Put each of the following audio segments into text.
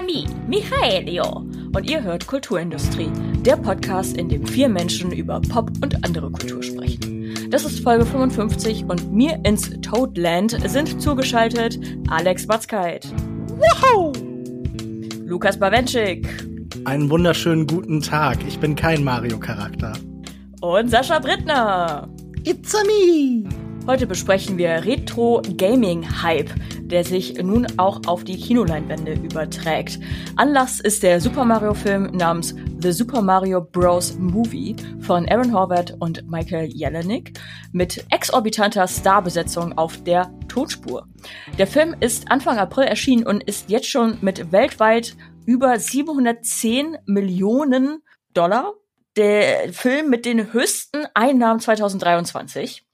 me, Michaelio. Und ihr hört Kulturindustrie, der Podcast, in dem vier Menschen über Pop und andere Kultur sprechen. Das ist Folge 55 und mir ins Toadland sind zugeschaltet Alex Batzkeit. Wow! Lukas Bawenschik. Einen wunderschönen guten Tag. Ich bin kein Mario-Charakter. Und Sascha Brittner. It's a me! Heute besprechen wir Retro-Gaming-Hype, der sich nun auch auf die Kinoleinwände überträgt. Anlass ist der Super Mario-Film namens The Super Mario Bros. Movie von Aaron Horvath und Michael Jelenic mit exorbitanter Starbesetzung auf der Tonspur. Der Film ist Anfang April erschienen und ist jetzt schon mit weltweit über 710 Millionen Dollar der Film mit den höchsten Einnahmen 2023.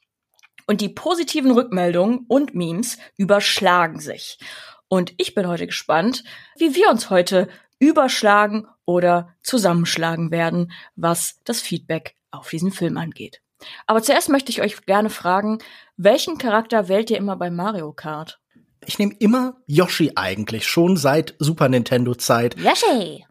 Und die positiven Rückmeldungen und Memes überschlagen sich. Und ich bin heute gespannt, wie wir uns heute überschlagen oder zusammenschlagen werden, was das Feedback auf diesen Film angeht. Aber zuerst möchte ich euch gerne fragen, welchen Charakter wählt ihr immer bei Mario Kart? Ich nehme immer Yoshi eigentlich, schon seit Super Nintendo Zeit. Yoshi!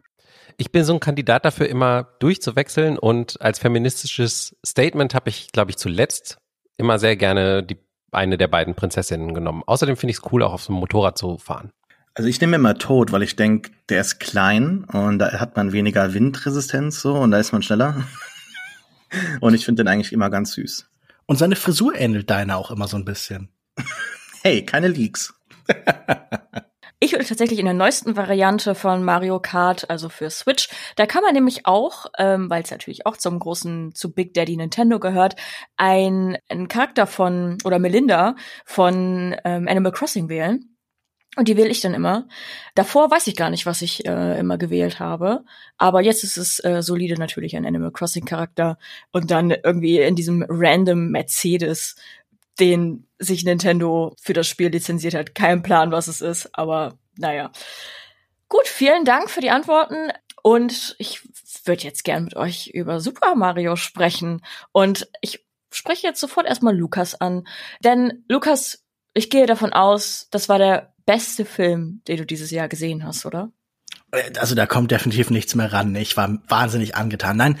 Ich bin so ein Kandidat dafür, immer durchzuwechseln und als feministisches Statement habe ich, glaube ich, zuletzt immer sehr gerne die eine der beiden Prinzessinnen genommen. Außerdem finde ich es cool, auch auf so einem Motorrad zu fahren. Also ich nehme immer Tod, weil ich denke, der ist klein und da hat man weniger Windresistenz so und da ist man schneller. und ich finde den eigentlich immer ganz süß. Und seine Frisur ähnelt deiner auch immer so ein bisschen. hey, keine Leaks. Ich würde tatsächlich in der neuesten Variante von Mario Kart, also für Switch, da kann man nämlich auch, ähm, weil es natürlich auch zum großen, zu Big Daddy Nintendo gehört, ein, ein Charakter von, oder Melinda von ähm, Animal Crossing wählen. Und die wähle ich dann immer. Davor weiß ich gar nicht, was ich äh, immer gewählt habe. Aber jetzt ist es äh, solide natürlich ein Animal Crossing Charakter. Und dann irgendwie in diesem random Mercedes den sich Nintendo für das Spiel lizenziert hat. Kein Plan, was es ist, aber naja. Gut, vielen Dank für die Antworten. Und ich würde jetzt gern mit euch über Super Mario sprechen. Und ich spreche jetzt sofort erstmal Lukas an. Denn Lukas, ich gehe davon aus, das war der beste Film, den du dieses Jahr gesehen hast, oder? Also da kommt definitiv nichts mehr ran. Ich war wahnsinnig angetan. Nein,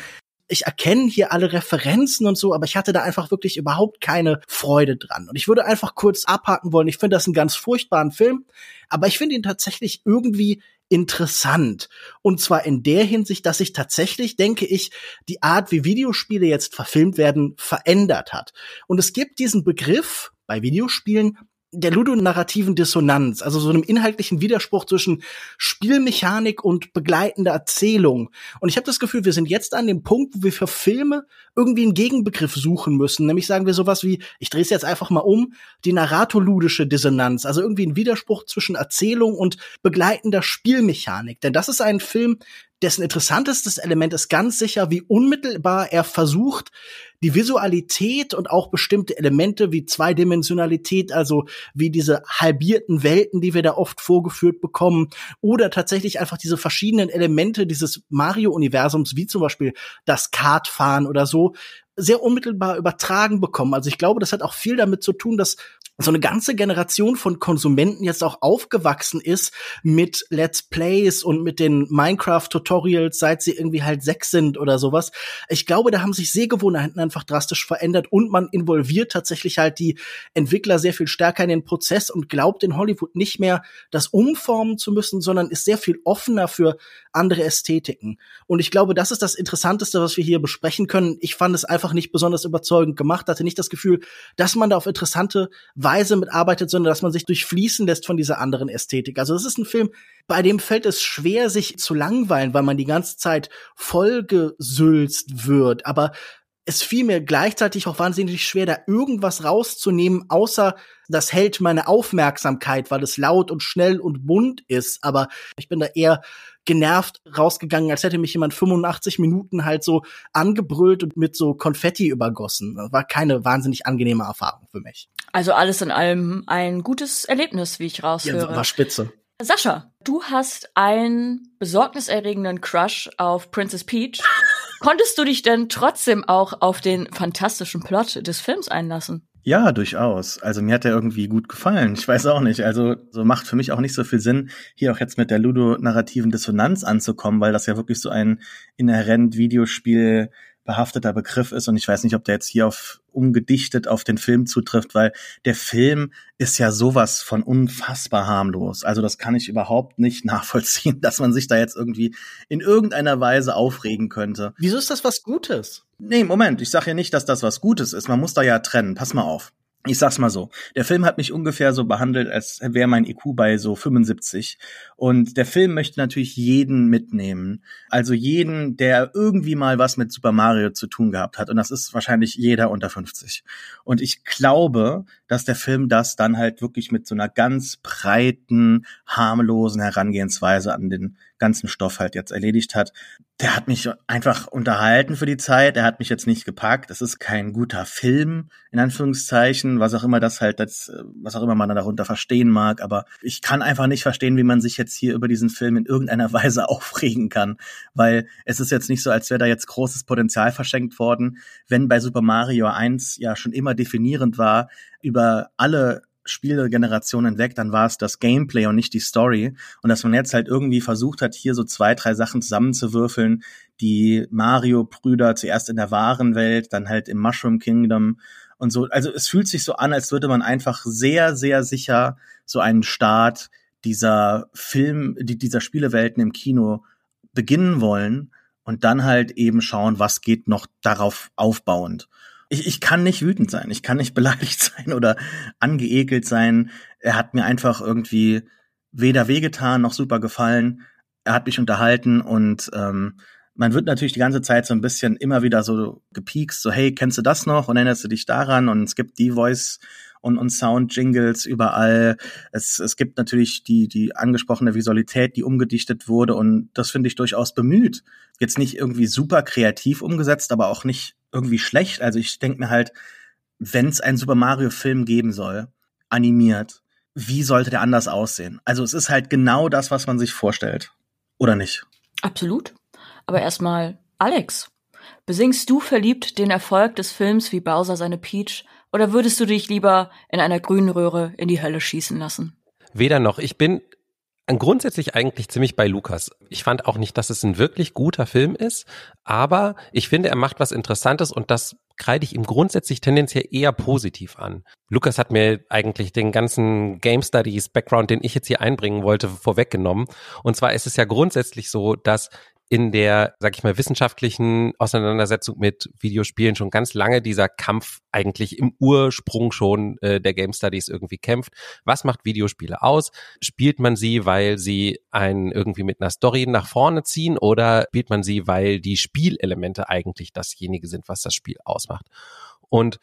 ich erkenne hier alle Referenzen und so, aber ich hatte da einfach wirklich überhaupt keine Freude dran. Und ich würde einfach kurz abhaken wollen. Ich finde das einen ganz furchtbaren Film, aber ich finde ihn tatsächlich irgendwie interessant. Und zwar in der Hinsicht, dass sich tatsächlich, denke ich, die Art, wie Videospiele jetzt verfilmt werden, verändert hat. Und es gibt diesen Begriff bei Videospielen, der ludonarrativen Dissonanz, also so einem inhaltlichen Widerspruch zwischen Spielmechanik und begleitender Erzählung. Und ich habe das Gefühl, wir sind jetzt an dem Punkt, wo wir für Filme irgendwie einen Gegenbegriff suchen müssen. Nämlich sagen wir sowas wie, ich drehe es jetzt einfach mal um, die narratoludische Dissonanz, also irgendwie ein Widerspruch zwischen Erzählung und begleitender Spielmechanik. Denn das ist ein Film, dessen interessantestes Element ist ganz sicher, wie unmittelbar er versucht, die Visualität und auch bestimmte Elemente wie Zweidimensionalität, also wie diese halbierten Welten, die wir da oft vorgeführt bekommen, oder tatsächlich einfach diese verschiedenen Elemente dieses Mario-Universums, wie zum Beispiel das Kartfahren oder so, sehr unmittelbar übertragen bekommen. Also ich glaube, das hat auch viel damit zu tun, dass so eine ganze Generation von Konsumenten jetzt auch aufgewachsen ist mit Let's Plays und mit den Minecraft-Tutorials, seit sie irgendwie halt sechs sind oder sowas. Ich glaube, da haben sich Sehgewohnheiten einfach drastisch verändert und man involviert tatsächlich halt die Entwickler sehr viel stärker in den Prozess und glaubt in Hollywood nicht mehr, das umformen zu müssen, sondern ist sehr viel offener für andere Ästhetiken. Und ich glaube, das ist das Interessanteste, was wir hier besprechen können. Ich fand es einfach nicht besonders überzeugend gemacht, hatte nicht das Gefühl, dass man da auf interessante Weise mitarbeitet, sondern dass man sich durchfließen lässt von dieser anderen Ästhetik. Also es ist ein Film, bei dem fällt es schwer, sich zu langweilen, weil man die ganze Zeit vollgesülzt wird. Aber es fiel mir gleichzeitig auch wahnsinnig schwer, da irgendwas rauszunehmen, außer das hält meine Aufmerksamkeit, weil es laut und schnell und bunt ist. Aber ich bin da eher genervt rausgegangen, als hätte mich jemand 85 Minuten halt so angebrüllt und mit so Konfetti übergossen. Das war keine wahnsinnig angenehme Erfahrung für mich. Also alles in allem ein gutes Erlebnis, wie ich raushöre. Ja, war spitze. Sascha, du hast einen besorgniserregenden Crush auf Princess Peach. Konntest du dich denn trotzdem auch auf den fantastischen Plot des Films einlassen? Ja, durchaus. Also mir hat er irgendwie gut gefallen. Ich weiß auch nicht. Also so macht für mich auch nicht so viel Sinn, hier auch jetzt mit der ludonarrativen Dissonanz anzukommen, weil das ja wirklich so ein inhärent Videospiel behafteter Begriff ist und ich weiß nicht, ob der jetzt hier auf umgedichtet auf den Film zutrifft, weil der Film ist ja sowas von unfassbar harmlos. Also das kann ich überhaupt nicht nachvollziehen, dass man sich da jetzt irgendwie in irgendeiner Weise aufregen könnte. Wieso ist das was Gutes? Nee, Moment, ich sage ja nicht, dass das was Gutes ist. Man muss da ja trennen. Pass mal auf ich sag's mal so, der Film hat mich ungefähr so behandelt, als wäre mein IQ bei so 75. Und der Film möchte natürlich jeden mitnehmen. Also jeden, der irgendwie mal was mit Super Mario zu tun gehabt hat. Und das ist wahrscheinlich jeder unter 50. Und ich glaube, dass der Film das dann halt wirklich mit so einer ganz breiten, harmlosen Herangehensweise an den ganzen Stoff halt jetzt erledigt hat. Der hat mich einfach unterhalten für die Zeit. Er hat mich jetzt nicht gepackt. Es ist kein guter Film, in Anführungszeichen, was auch immer das halt, das, was auch immer man darunter verstehen mag. Aber ich kann einfach nicht verstehen, wie man sich jetzt hier über diesen Film in irgendeiner Weise aufregen kann. Weil es ist jetzt nicht so, als wäre da jetzt großes Potenzial verschenkt worden. Wenn bei Super Mario 1 ja schon immer definierend war, über alle Spielgenerationen hinweg, dann war es das Gameplay und nicht die Story. Und dass man jetzt halt irgendwie versucht hat, hier so zwei, drei Sachen zusammenzuwürfeln, die Mario-Brüder zuerst in der wahren Welt, dann halt im Mushroom Kingdom und so. Also es fühlt sich so an, als würde man einfach sehr, sehr sicher so einen Start dieser Film, dieser Spielewelten im Kino beginnen wollen und dann halt eben schauen, was geht noch darauf aufbauend ich, ich kann nicht wütend sein, ich kann nicht beleidigt sein oder angeekelt sein. Er hat mir einfach irgendwie weder wehgetan noch super gefallen. Er hat mich unterhalten und ähm, man wird natürlich die ganze Zeit so ein bisschen immer wieder so gepiekst, so hey, kennst du das noch und erinnerst du dich daran und es gibt die Voice und, und Sound-Jingles überall. Es, es gibt natürlich die, die angesprochene Visualität, die umgedichtet wurde und das finde ich durchaus bemüht. Jetzt nicht irgendwie super kreativ umgesetzt, aber auch nicht irgendwie schlecht. Also ich denke mir halt, wenn es einen Super Mario-Film geben soll, animiert, wie sollte der anders aussehen? Also es ist halt genau das, was man sich vorstellt. Oder nicht? Absolut. Aber erstmal, Alex, besingst du verliebt den Erfolg des Films wie Bowser seine Peach oder würdest du dich lieber in einer grünen Röhre in die Hölle schießen lassen? Weder noch. Ich bin grundsätzlich eigentlich ziemlich bei Lukas. Ich fand auch nicht, dass es ein wirklich guter Film ist, aber ich finde, er macht was Interessantes und das kreide ich ihm grundsätzlich tendenziell eher positiv an. Lukas hat mir eigentlich den ganzen Game Studies Background, den ich jetzt hier einbringen wollte, vorweggenommen. Und zwar ist es ja grundsätzlich so, dass in der, sag ich mal, wissenschaftlichen Auseinandersetzung mit Videospielen schon ganz lange dieser Kampf eigentlich im Ursprung schon äh, der Game Studies irgendwie kämpft. Was macht Videospiele aus? Spielt man sie, weil sie einen irgendwie mit einer Story nach vorne ziehen oder spielt man sie, weil die Spielelemente eigentlich dasjenige sind, was das Spiel ausmacht? Und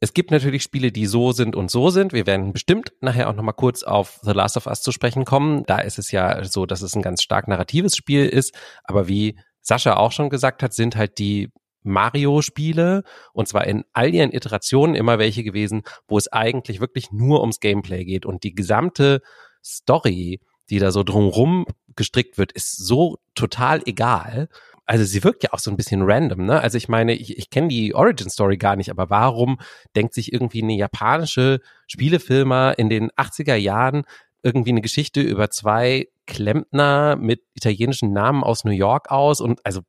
es gibt natürlich Spiele, die so sind und so sind. Wir werden bestimmt nachher auch nochmal kurz auf The Last of Us zu sprechen kommen. Da ist es ja so, dass es ein ganz stark narratives Spiel ist. Aber wie Sascha auch schon gesagt hat, sind halt die Mario-Spiele und zwar in all ihren Iterationen immer welche gewesen, wo es eigentlich wirklich nur ums Gameplay geht und die gesamte Story, die da so drumrum gestrickt wird, ist so total egal also sie wirkt ja auch so ein bisschen random, ne? Also ich meine, ich, ich kenne die Origin Story gar nicht, aber warum denkt sich irgendwie eine japanische Spielefilmer in den 80er Jahren irgendwie eine Geschichte über zwei Klempner mit italienischen Namen aus New York aus und also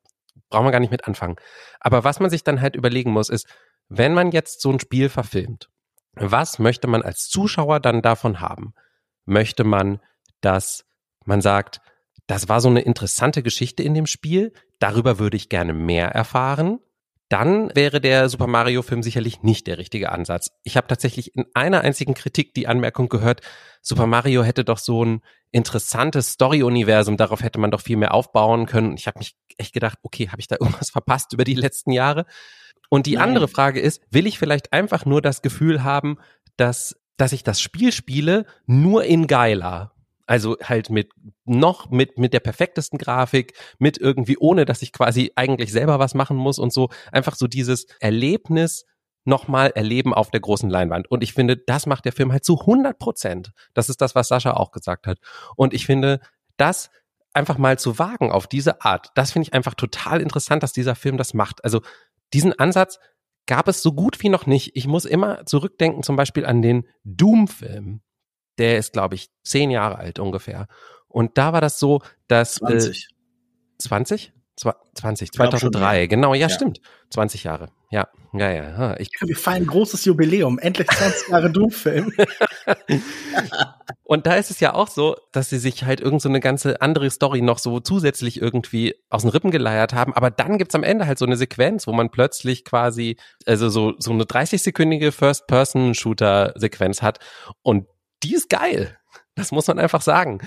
brauchen wir gar nicht mit anfangen. Aber was man sich dann halt überlegen muss, ist, wenn man jetzt so ein Spiel verfilmt, was möchte man als Zuschauer dann davon haben? Möchte man, dass man sagt, das war so eine interessante Geschichte in dem Spiel, darüber würde ich gerne mehr erfahren, dann wäre der Super Mario Film sicherlich nicht der richtige Ansatz. Ich habe tatsächlich in einer einzigen Kritik die Anmerkung gehört, Super Mario hätte doch so ein interessantes Story-Universum, darauf hätte man doch viel mehr aufbauen können. Und ich habe mich echt gedacht, okay, habe ich da irgendwas verpasst über die letzten Jahre? Und die Nein. andere Frage ist, will ich vielleicht einfach nur das Gefühl haben, dass, dass ich das Spiel spiele, nur in geiler? Also halt mit noch mit mit der perfektesten Grafik, mit irgendwie ohne, dass ich quasi eigentlich selber was machen muss und so einfach so dieses Erlebnis nochmal erleben auf der großen Leinwand. Und ich finde, das macht der Film halt zu 100 Prozent. Das ist das, was Sascha auch gesagt hat. Und ich finde, das einfach mal zu wagen auf diese Art, das finde ich einfach total interessant, dass dieser Film das macht. Also diesen Ansatz gab es so gut wie noch nicht. Ich muss immer zurückdenken, zum Beispiel an den Doom-Film. Der ist, glaube ich, zehn Jahre alt ungefähr. Und da war das so, dass 20. Äh, 20? 20, 2003, schon, genau, ja, ja, stimmt. 20 Jahre. Ja, ja, ja. Ich Wir feiern ein großes Jubiläum. Endlich 20 Jahre Doom-Film. Und da ist es ja auch so, dass sie sich halt irgend so eine ganze andere Story noch so zusätzlich irgendwie aus den Rippen geleiert haben. Aber dann gibt's am Ende halt so eine Sequenz, wo man plötzlich quasi, also so, so eine 30-sekündige First-Person-Shooter-Sequenz hat. Und die ist geil. Das muss man einfach sagen.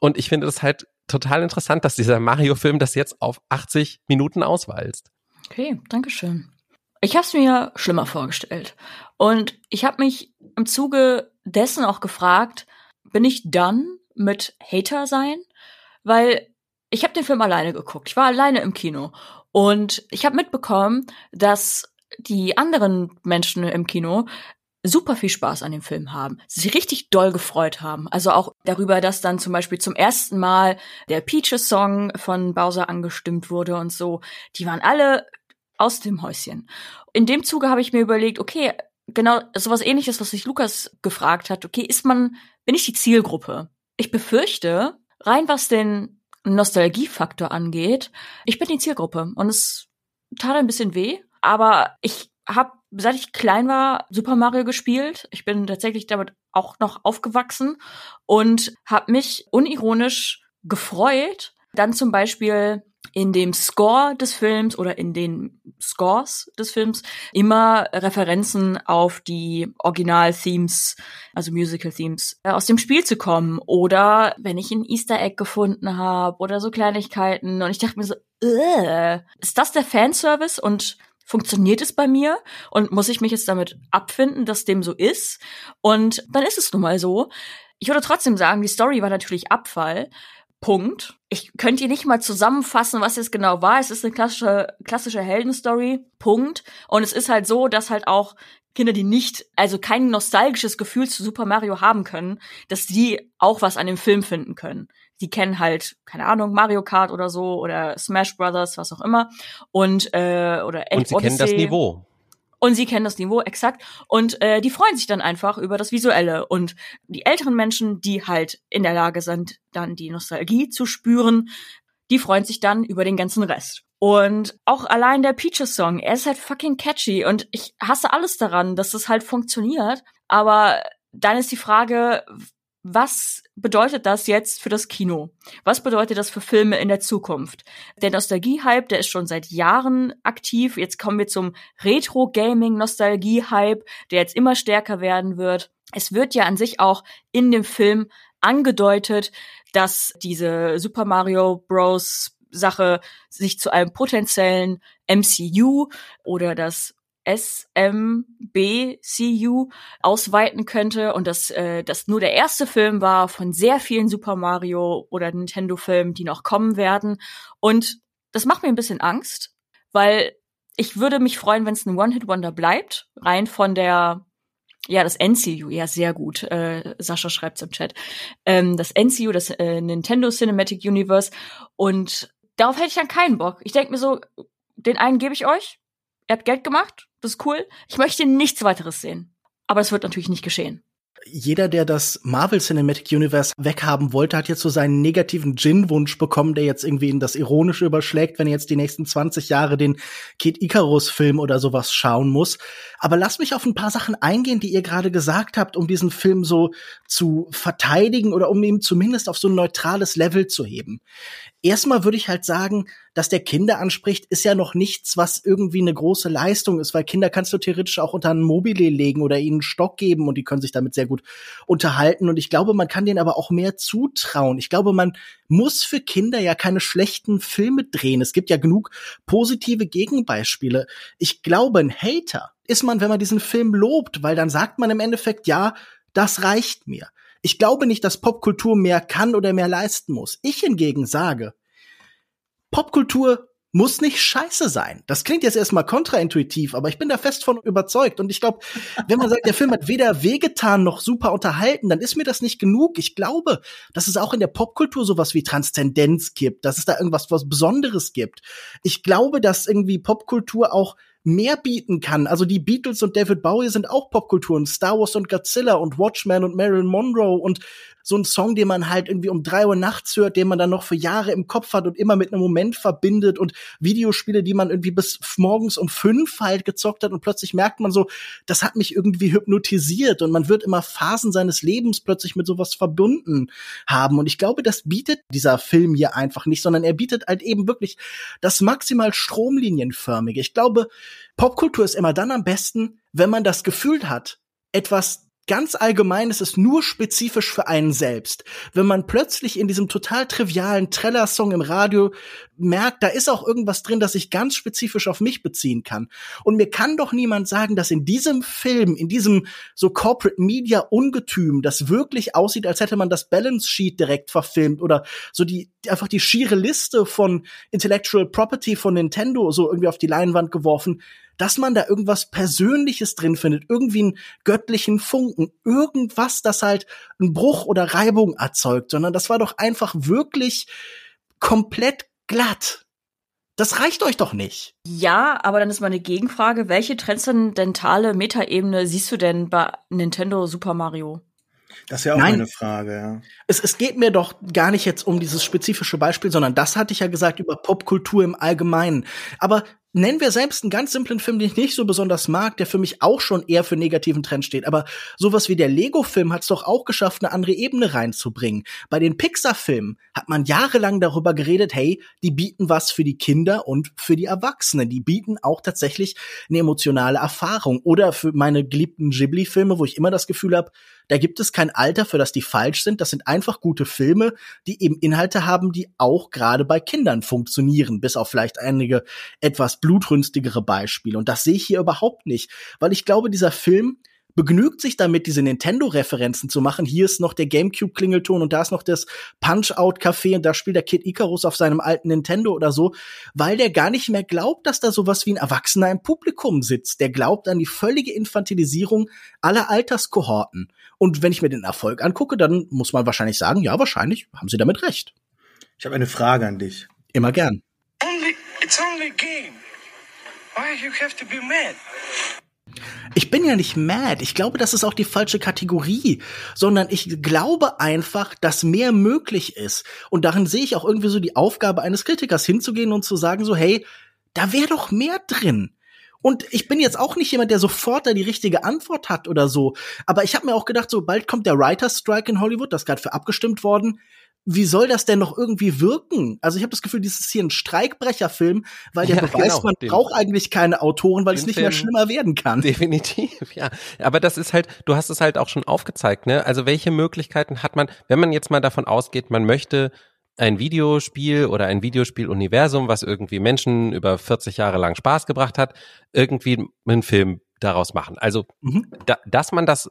Und ich finde das halt total interessant, dass dieser Mario-Film das jetzt auf 80 Minuten auswalzt. Okay, Dankeschön. Ich habe es mir schlimmer vorgestellt. Und ich habe mich im Zuge dessen auch gefragt, bin ich dann mit Hater sein? Weil ich habe den Film alleine geguckt. Ich war alleine im Kino. Und ich habe mitbekommen, dass die anderen Menschen im Kino super viel Spaß an dem Film haben, sich richtig doll gefreut haben. Also auch darüber, dass dann zum Beispiel zum ersten Mal der Peaches-Song von Bowser angestimmt wurde und so. Die waren alle aus dem Häuschen. In dem Zuge habe ich mir überlegt, okay, genau sowas ähnliches, was sich Lukas gefragt hat, okay, ist man, bin ich die Zielgruppe? Ich befürchte, rein was den Nostalgiefaktor angeht, ich bin die Zielgruppe und es tat ein bisschen weh, aber ich habe seit ich klein war, Super Mario gespielt. Ich bin tatsächlich damit auch noch aufgewachsen und habe mich unironisch gefreut, dann zum Beispiel in dem Score des Films oder in den Scores des Films immer Referenzen auf die Original-Themes, also Musical-Themes, äh, aus dem Spiel zu kommen. Oder wenn ich ein Easter Egg gefunden habe oder so Kleinigkeiten. Und ich dachte mir so, ist das der Fanservice? Und funktioniert es bei mir und muss ich mich jetzt damit abfinden, dass dem so ist? Und dann ist es nun mal so. Ich würde trotzdem sagen, die Story war natürlich Abfall. Punkt. Ich könnte hier nicht mal zusammenfassen, was es genau war. Es ist eine klassische, klassische Heldenstory. Punkt. Und es ist halt so, dass halt auch Kinder, die nicht, also kein nostalgisches Gefühl zu Super Mario haben können, dass die auch was an dem Film finden können die kennen halt, keine Ahnung, Mario Kart oder so oder Smash Brothers, was auch immer. Und, äh, oder Und sie Odyssey. kennen das Niveau. Und sie kennen das Niveau, exakt. Und äh, die freuen sich dann einfach über das Visuelle. Und die älteren Menschen, die halt in der Lage sind, dann die Nostalgie zu spüren, die freuen sich dann über den ganzen Rest. Und auch allein der Peaches Song, er ist halt fucking catchy und ich hasse alles daran, dass das halt funktioniert. Aber dann ist die Frage, was bedeutet das jetzt für das Kino? Was bedeutet das für Filme in der Zukunft? Der Nostalgie-Hype, der ist schon seit Jahren aktiv. Jetzt kommen wir zum Retro-Gaming-Nostalgie-Hype, der jetzt immer stärker werden wird. Es wird ja an sich auch in dem Film angedeutet, dass diese Super Mario Bros. Sache sich zu einem potenziellen MCU oder das SMBCU ausweiten könnte und dass äh, das nur der erste Film war von sehr vielen Super Mario oder Nintendo-Filmen, die noch kommen werden. Und das macht mir ein bisschen Angst, weil ich würde mich freuen, wenn es ein One-Hit-Wonder bleibt, rein von der ja, das NCU, ja, sehr gut. Äh, Sascha schreibt's im Chat. Ähm, das NCU, das äh, Nintendo Cinematic Universe. Und darauf hätte ich dann keinen Bock. Ich denke mir so, den einen gebe ich euch, ihr habt Geld gemacht, das ist cool. Ich möchte nichts weiteres sehen. Aber es wird natürlich nicht geschehen jeder, der das Marvel Cinematic Universe weghaben wollte, hat jetzt so seinen negativen Gin-Wunsch bekommen, der jetzt irgendwie in das Ironische überschlägt, wenn er jetzt die nächsten 20 Jahre den Kid Icarus-Film oder sowas schauen muss. Aber lass mich auf ein paar Sachen eingehen, die ihr gerade gesagt habt, um diesen Film so zu verteidigen oder um ihn zumindest auf so ein neutrales Level zu heben. Erstmal würde ich halt sagen, dass der Kinder anspricht, ist ja noch nichts, was irgendwie eine große Leistung ist, weil Kinder kannst du theoretisch auch unter ein Mobile legen oder ihnen einen Stock geben und die können sich damit sehr gut unterhalten. Und ich glaube, man kann denen aber auch mehr zutrauen. Ich glaube, man muss für Kinder ja keine schlechten Filme drehen. Es gibt ja genug positive Gegenbeispiele. Ich glaube, ein Hater ist man, wenn man diesen Film lobt, weil dann sagt man im Endeffekt, ja, das reicht mir. Ich glaube nicht, dass Popkultur mehr kann oder mehr leisten muss. Ich hingegen sage, Popkultur muss nicht scheiße sein. Das klingt jetzt erstmal kontraintuitiv, aber ich bin da fest von überzeugt. Und ich glaube, wenn man sagt, der Film hat weder wehgetan noch super unterhalten, dann ist mir das nicht genug. Ich glaube, dass es auch in der Popkultur sowas wie Transzendenz gibt, dass es da irgendwas was Besonderes gibt. Ich glaube, dass irgendwie Popkultur auch mehr bieten kann. Also die Beatles und David Bowie sind auch Popkulturen. Star Wars und Godzilla und Watchmen und Marilyn Monroe und so ein Song, den man halt irgendwie um drei Uhr nachts hört, den man dann noch für Jahre im Kopf hat und immer mit einem Moment verbindet und Videospiele, die man irgendwie bis morgens um fünf halt gezockt hat und plötzlich merkt man so, das hat mich irgendwie hypnotisiert und man wird immer Phasen seines Lebens plötzlich mit sowas verbunden haben und ich glaube, das bietet dieser Film hier einfach nicht, sondern er bietet halt eben wirklich das maximal stromlinienförmige. Ich glaube, Popkultur ist immer dann am besten, wenn man das Gefühl hat, etwas ganz allgemein ist es nur spezifisch für einen selbst. Wenn man plötzlich in diesem total trivialen Treller-Song im Radio merkt, da ist auch irgendwas drin, das sich ganz spezifisch auf mich beziehen kann. Und mir kann doch niemand sagen, dass in diesem Film, in diesem so Corporate Media Ungetüm, das wirklich aussieht, als hätte man das Balance Sheet direkt verfilmt oder so die, einfach die schiere Liste von Intellectual Property von Nintendo so irgendwie auf die Leinwand geworfen, dass man da irgendwas Persönliches drin findet, irgendwie einen göttlichen Funken, irgendwas, das halt einen Bruch oder Reibung erzeugt, sondern das war doch einfach wirklich komplett glatt. Das reicht euch doch nicht. Ja, aber dann ist meine Gegenfrage, welche transzendentale Metaebene siehst du denn bei Nintendo Super Mario? Das ist ja auch Nein. eine Frage, ja. Es, es geht mir doch gar nicht jetzt um dieses spezifische Beispiel, sondern das hatte ich ja gesagt über Popkultur im Allgemeinen. Aber nennen wir selbst einen ganz simplen Film, den ich nicht so besonders mag, der für mich auch schon eher für negativen Trend steht. Aber sowas wie der Lego-Film hat es doch auch geschafft, eine andere Ebene reinzubringen. Bei den Pixar-Filmen hat man jahrelang darüber geredet, hey, die bieten was für die Kinder und für die Erwachsenen. Die bieten auch tatsächlich eine emotionale Erfahrung. Oder für meine geliebten Ghibli-Filme, wo ich immer das Gefühl habe, da gibt es kein Alter, für das die falsch sind. Das sind einfach gute Filme, die eben Inhalte haben, die auch gerade bei Kindern funktionieren, bis auf vielleicht einige etwas blutrünstigere Beispiele. Und das sehe ich hier überhaupt nicht, weil ich glaube, dieser Film begnügt sich damit, diese Nintendo-Referenzen zu machen. Hier ist noch der GameCube-Klingelton und da ist noch das Punch-Out-Café und da spielt der Kid Icarus auf seinem alten Nintendo oder so, weil der gar nicht mehr glaubt, dass da sowas wie ein Erwachsener im Publikum sitzt. Der glaubt an die völlige Infantilisierung aller Alterskohorten. Und wenn ich mir den Erfolg angucke, dann muss man wahrscheinlich sagen, ja, wahrscheinlich haben sie damit recht. Ich habe eine Frage an dich. Immer gern. Only, it's only a game. Why you have to be mad? Ich bin ja nicht mad. Ich glaube, das ist auch die falsche Kategorie, sondern ich glaube einfach, dass mehr möglich ist. Und darin sehe ich auch irgendwie so die Aufgabe eines Kritikers hinzugehen und zu sagen so, hey, da wäre doch mehr drin. Und ich bin jetzt auch nicht jemand, der sofort da die richtige Antwort hat oder so. Aber ich habe mir auch gedacht, so bald kommt der Writers Strike in Hollywood, das gerade für abgestimmt worden wie soll das denn noch irgendwie wirken? Also ich habe das Gefühl, dieses ist hier ein Streikbrecherfilm, weil der ja, Beweis, genau, man den, braucht eigentlich keine Autoren, weil es nicht Film mehr schlimmer werden kann. Definitiv, ja. Aber das ist halt, du hast es halt auch schon aufgezeigt, ne? Also welche Möglichkeiten hat man, wenn man jetzt mal davon ausgeht, man möchte ein Videospiel oder ein Videospieluniversum, was irgendwie Menschen über 40 Jahre lang Spaß gebracht hat, irgendwie einen Film daraus machen. Also, mhm. da, dass man das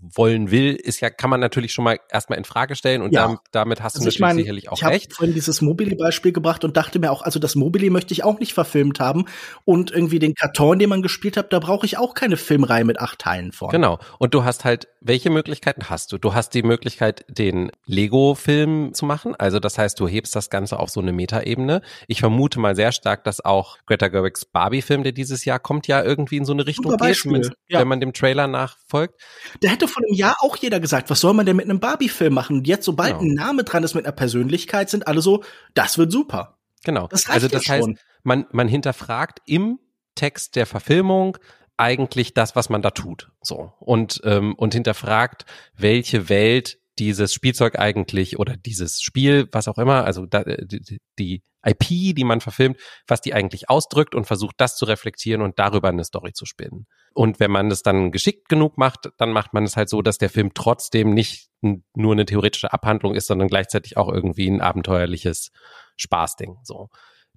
wollen will, ist ja, kann man natürlich schon mal erstmal in Frage stellen und ja. damit, damit hast also du natürlich mein, sicherlich auch ich recht. Ich habe vorhin dieses Mobile-Beispiel gebracht und dachte mir auch, also das Mobile möchte ich auch nicht verfilmt haben und irgendwie den Karton, den man gespielt hat, da brauche ich auch keine Filmreihe mit acht Teilen vor. Genau. Und du hast halt, welche Möglichkeiten hast du? Du hast die Möglichkeit, den Lego-Film zu machen. Also das heißt, du hebst das Ganze auf so eine Metaebene. Ich vermute mal sehr stark, dass auch Greta Gerwigs Barbie-Film, der dieses Jahr kommt, ja irgendwie in so eine Richtung geht, ja. wenn man dem Trailer nachfolgt. Der hätte vor einem Jahr auch jeder gesagt, was soll man denn mit einem Barbie-Film machen? Und jetzt, sobald genau. ein Name dran ist mit einer Persönlichkeit, sind alle so, das wird super. Genau. Das also das heißt, man, man hinterfragt im Text der Verfilmung eigentlich das, was man da tut. So. Und, ähm, und hinterfragt, welche Welt dieses Spielzeug eigentlich oder dieses Spiel, was auch immer, also da, die, die IP, die man verfilmt, was die eigentlich ausdrückt und versucht, das zu reflektieren und darüber eine Story zu spinnen. Und wenn man das dann geschickt genug macht, dann macht man es halt so, dass der Film trotzdem nicht nur eine theoretische Abhandlung ist, sondern gleichzeitig auch irgendwie ein abenteuerliches Spaßding. So.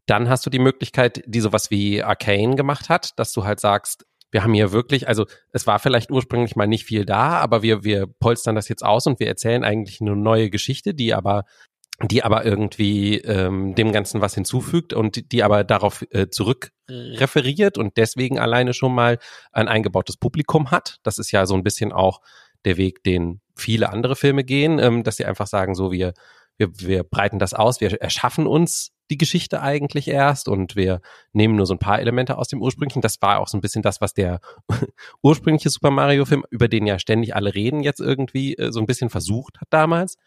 Dann hast du die Möglichkeit, die sowas wie Arcane gemacht hat, dass du halt sagst, wir haben hier wirklich, also es war vielleicht ursprünglich mal nicht viel da, aber wir, wir polstern das jetzt aus und wir erzählen eigentlich eine neue Geschichte, die aber die aber irgendwie ähm, dem Ganzen was hinzufügt und die aber darauf äh, zurückreferiert und deswegen alleine schon mal ein eingebautes Publikum hat. Das ist ja so ein bisschen auch der Weg, den viele andere Filme gehen, ähm, dass sie einfach sagen, so wir wir, wir breiten das aus, wir erschaffen uns die Geschichte eigentlich erst und wir nehmen nur so ein paar Elemente aus dem ursprünglichen. Das war auch so ein bisschen das, was der ursprüngliche Super Mario Film, über den ja ständig alle reden, jetzt irgendwie äh, so ein bisschen versucht hat damals.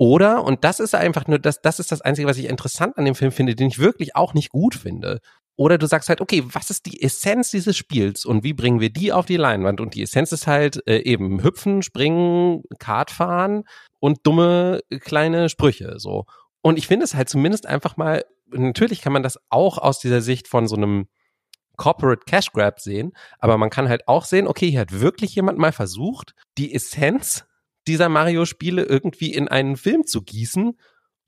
Oder, und das ist einfach nur, das, das ist das Einzige, was ich interessant an dem Film finde, den ich wirklich auch nicht gut finde. Oder du sagst halt, okay, was ist die Essenz dieses Spiels und wie bringen wir die auf die Leinwand? Und die Essenz ist halt äh, eben hüpfen, springen, Kart fahren und dumme kleine Sprüche, so. Und ich finde es halt zumindest einfach mal, natürlich kann man das auch aus dieser Sicht von so einem Corporate Cash Grab sehen, aber man kann halt auch sehen, okay, hier hat wirklich jemand mal versucht, die Essenz dieser Mario-Spiele irgendwie in einen Film zu gießen.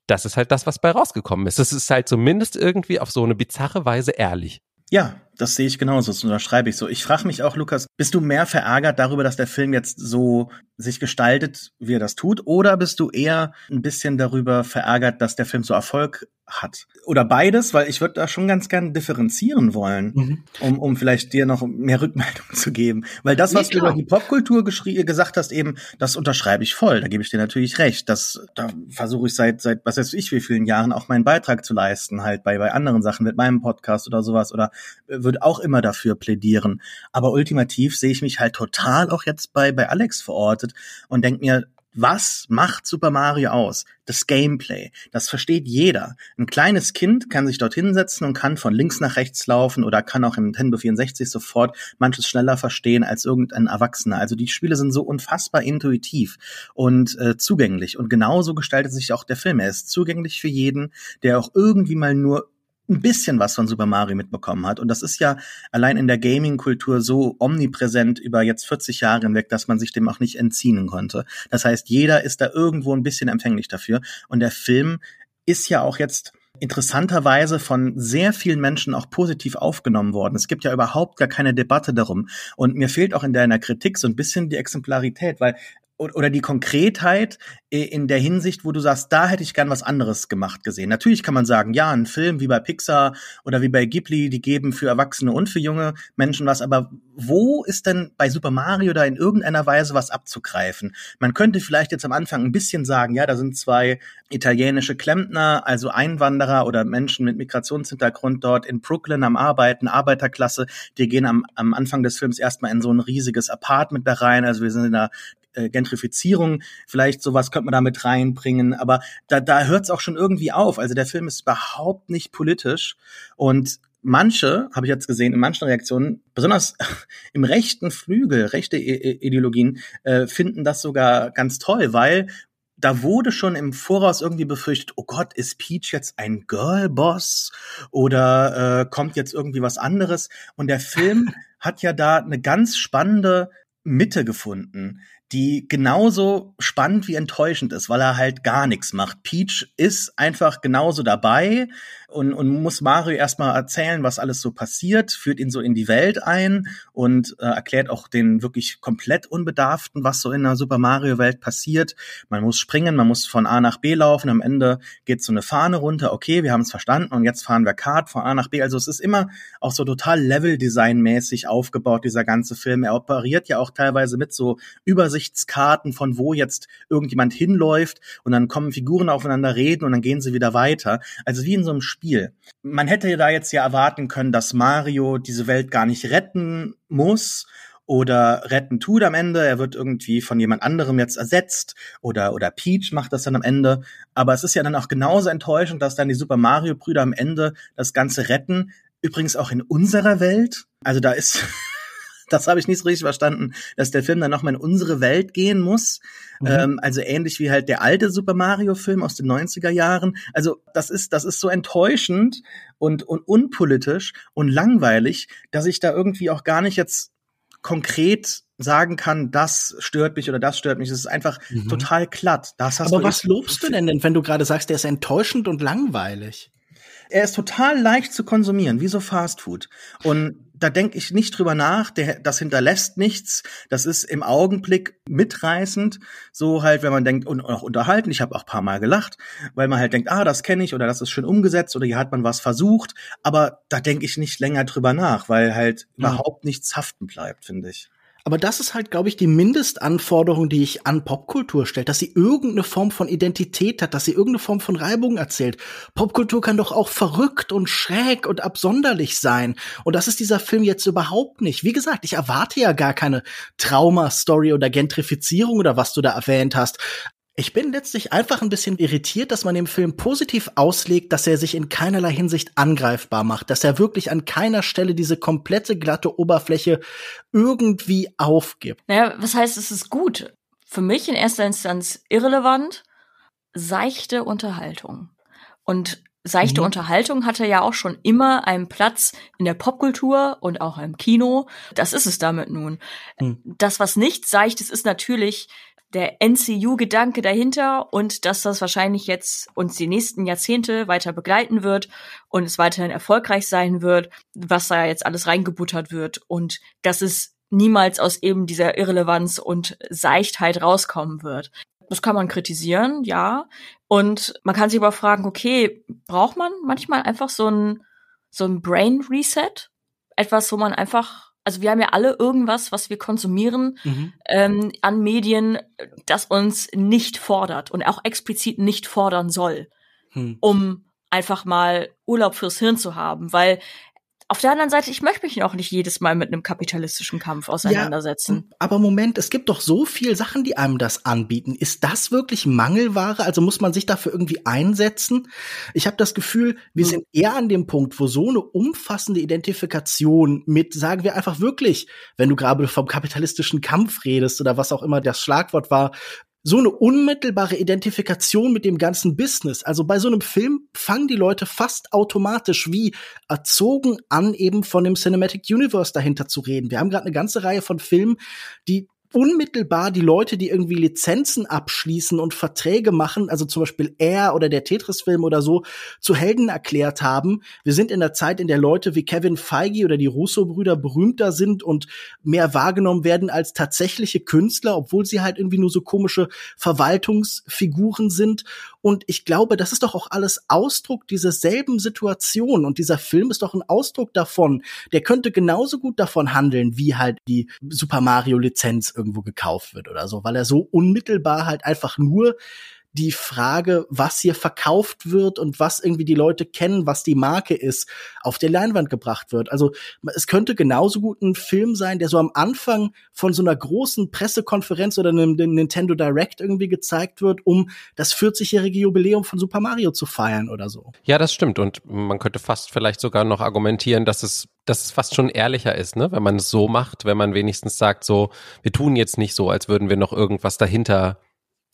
Das ist halt das, was bei rausgekommen ist. Es ist halt zumindest irgendwie auf so eine bizarre Weise ehrlich. Ja, das sehe ich genauso, das unterschreibe ich so. Ich frage mich auch, Lukas, bist du mehr verärgert darüber, dass der Film jetzt so sich gestaltet, wie er das tut, oder bist du eher ein bisschen darüber verärgert, dass der Film so Erfolg hat? Oder beides, weil ich würde da schon ganz gern differenzieren wollen, mhm. um, um vielleicht dir noch mehr Rückmeldung zu geben. Weil das, was du über die Popkultur gesagt hast, eben, das unterschreibe ich voll. Da gebe ich dir natürlich recht. Das, da versuche ich seit, seit, was weiß ich, wie vielen Jahren auch meinen Beitrag zu leisten, halt bei, bei anderen Sachen mit meinem Podcast oder sowas oder äh, würde auch immer dafür plädieren. Aber ultimativ sehe ich mich halt total auch jetzt bei, bei Alex verortet und denke mir, was macht Super Mario aus? Das Gameplay. Das versteht jeder. Ein kleines Kind kann sich dort hinsetzen und kann von links nach rechts laufen oder kann auch im Nintendo 64 sofort manches schneller verstehen als irgendein Erwachsener. Also die Spiele sind so unfassbar intuitiv und äh, zugänglich. Und genauso gestaltet sich auch der Film. Er ist zugänglich für jeden, der auch irgendwie mal nur ein bisschen was von Super Mario mitbekommen hat. Und das ist ja allein in der Gaming-Kultur so omnipräsent über jetzt 40 Jahre hinweg, dass man sich dem auch nicht entziehen konnte. Das heißt, jeder ist da irgendwo ein bisschen empfänglich dafür. Und der Film ist ja auch jetzt interessanterweise von sehr vielen Menschen auch positiv aufgenommen worden. Es gibt ja überhaupt gar keine Debatte darum. Und mir fehlt auch in deiner Kritik so ein bisschen die Exemplarität, weil oder die Konkretheit in der Hinsicht, wo du sagst, da hätte ich gern was anderes gemacht gesehen. Natürlich kann man sagen, ja, ein Film wie bei Pixar oder wie bei Ghibli, die geben für Erwachsene und für junge Menschen was, aber wo ist denn bei Super Mario da in irgendeiner Weise was abzugreifen? Man könnte vielleicht jetzt am Anfang ein bisschen sagen, ja, da sind zwei italienische Klempner, also Einwanderer oder Menschen mit Migrationshintergrund dort in Brooklyn am Arbeiten, Arbeiterklasse, die gehen am, am Anfang des Films erstmal in so ein riesiges Apartment da rein, also wir sind in einer äh, Gentrifizierung, vielleicht sowas könnte man da mit reinbringen, aber da, da hört es auch schon irgendwie auf. Also der Film ist überhaupt nicht politisch und manche, habe ich jetzt gesehen, in manchen Reaktionen, besonders im rechten Flügel, rechte Ideologien, äh, finden das sogar ganz toll, weil da wurde schon im Voraus irgendwie befürchtet, oh Gott, ist Peach jetzt ein Girlboss oder äh, kommt jetzt irgendwie was anderes? Und der Film hat ja da eine ganz spannende Mitte gefunden die genauso spannend wie enttäuschend ist, weil er halt gar nichts macht. Peach ist einfach genauso dabei und, und muss Mario erstmal erzählen, was alles so passiert, führt ihn so in die Welt ein und äh, erklärt auch den wirklich komplett Unbedarften, was so in der Super Mario Welt passiert. Man muss springen, man muss von A nach B laufen, am Ende geht so eine Fahne runter, okay, wir haben es verstanden und jetzt fahren wir Kart von A nach B. Also es ist immer auch so total Level-Design-mäßig aufgebaut, dieser ganze Film. Er operiert ja auch teilweise mit so Übersicht Übersichtskarten von wo jetzt irgendjemand hinläuft und dann kommen Figuren aufeinander reden und dann gehen sie wieder weiter. Also wie in so einem Spiel. Man hätte da jetzt ja erwarten können, dass Mario diese Welt gar nicht retten muss oder retten tut am Ende. Er wird irgendwie von jemand anderem jetzt ersetzt oder, oder Peach macht das dann am Ende. Aber es ist ja dann auch genauso enttäuschend, dass dann die Super Mario Brüder am Ende das Ganze retten. Übrigens auch in unserer Welt. Also da ist das habe ich nicht so richtig verstanden, dass der Film dann nochmal in unsere Welt gehen muss. Mhm. Ähm, also ähnlich wie halt der alte Super Mario-Film aus den 90er Jahren. Also das ist, das ist so enttäuschend und, und unpolitisch und langweilig, dass ich da irgendwie auch gar nicht jetzt konkret sagen kann, das stört mich oder das stört mich. Es ist einfach mhm. total glatt. Das hast Aber was lobst du denn denn, wenn du gerade sagst, der ist enttäuschend und langweilig? Er ist total leicht zu konsumieren, wie so Fast Food. Und da denke ich nicht drüber nach, der, das hinterlässt nichts, das ist im Augenblick mitreißend, so halt, wenn man denkt, und auch unterhalten, ich habe auch paar Mal gelacht, weil man halt denkt, ah, das kenne ich oder das ist schön umgesetzt oder hier hat man was versucht, aber da denke ich nicht länger drüber nach, weil halt mhm. überhaupt nichts haften bleibt, finde ich. Aber das ist halt, glaube ich, die Mindestanforderung, die ich an Popkultur stelle, dass sie irgendeine Form von Identität hat, dass sie irgendeine Form von Reibung erzählt. Popkultur kann doch auch verrückt und schräg und absonderlich sein. Und das ist dieser Film jetzt überhaupt nicht. Wie gesagt, ich erwarte ja gar keine Trauma-Story oder Gentrifizierung oder was du da erwähnt hast. Ich bin letztlich einfach ein bisschen irritiert, dass man den Film positiv auslegt, dass er sich in keinerlei Hinsicht angreifbar macht, dass er wirklich an keiner Stelle diese komplette glatte Oberfläche irgendwie aufgibt. Naja, was heißt, es ist gut? Für mich in erster Instanz irrelevant, seichte Unterhaltung. Und seichte mhm. Unterhaltung hatte ja auch schon immer einen Platz in der Popkultur und auch im Kino. Das ist es damit nun. Mhm. Das, was nicht seicht ist, ist natürlich der NCU-Gedanke dahinter und dass das wahrscheinlich jetzt uns die nächsten Jahrzehnte weiter begleiten wird und es weiterhin erfolgreich sein wird, was da jetzt alles reingebuttert wird und dass es niemals aus eben dieser Irrelevanz und Seichtheit rauskommen wird. Das kann man kritisieren, ja. Und man kann sich aber fragen, okay, braucht man manchmal einfach so ein, so ein Brain Reset? Etwas, wo man einfach also wir haben ja alle irgendwas, was wir konsumieren mhm. ähm, an Medien, das uns nicht fordert und auch explizit nicht fordern soll, hm. um einfach mal Urlaub fürs Hirn zu haben, weil auf der anderen Seite, ich möchte mich auch nicht jedes Mal mit einem kapitalistischen Kampf auseinandersetzen. Ja, aber Moment, es gibt doch so viel Sachen, die einem das anbieten. Ist das wirklich Mangelware? Also muss man sich dafür irgendwie einsetzen? Ich habe das Gefühl, wir hm. sind eher an dem Punkt, wo so eine umfassende Identifikation mit, sagen wir einfach wirklich, wenn du gerade vom kapitalistischen Kampf redest oder was auch immer das Schlagwort war, so eine unmittelbare Identifikation mit dem ganzen Business. Also bei so einem Film fangen die Leute fast automatisch wie erzogen an, eben von dem Cinematic Universe dahinter zu reden. Wir haben gerade eine ganze Reihe von Filmen, die unmittelbar die Leute, die irgendwie Lizenzen abschließen und Verträge machen, also zum Beispiel er oder der Tetris-Film oder so, zu Helden erklärt haben. Wir sind in der Zeit, in der Leute wie Kevin Feige oder die Russo-Brüder berühmter sind und mehr wahrgenommen werden als tatsächliche Künstler, obwohl sie halt irgendwie nur so komische Verwaltungsfiguren sind. Und ich glaube, das ist doch auch alles Ausdruck dieser selben Situation. Und dieser Film ist doch ein Ausdruck davon. Der könnte genauso gut davon handeln, wie halt die Super Mario Lizenz irgendwo gekauft wird oder so, weil er so unmittelbar halt einfach nur die Frage, was hier verkauft wird und was irgendwie die Leute kennen, was die Marke ist, auf der Leinwand gebracht wird. Also es könnte genauso gut ein Film sein, der so am Anfang von so einer großen Pressekonferenz oder einem Nintendo Direct irgendwie gezeigt wird, um das 40-jährige Jubiläum von Super Mario zu feiern oder so. Ja, das stimmt. Und man könnte fast vielleicht sogar noch argumentieren, dass es dass es fast schon ehrlicher ist, ne? wenn man es so macht, wenn man wenigstens sagt, so, wir tun jetzt nicht so, als würden wir noch irgendwas dahinter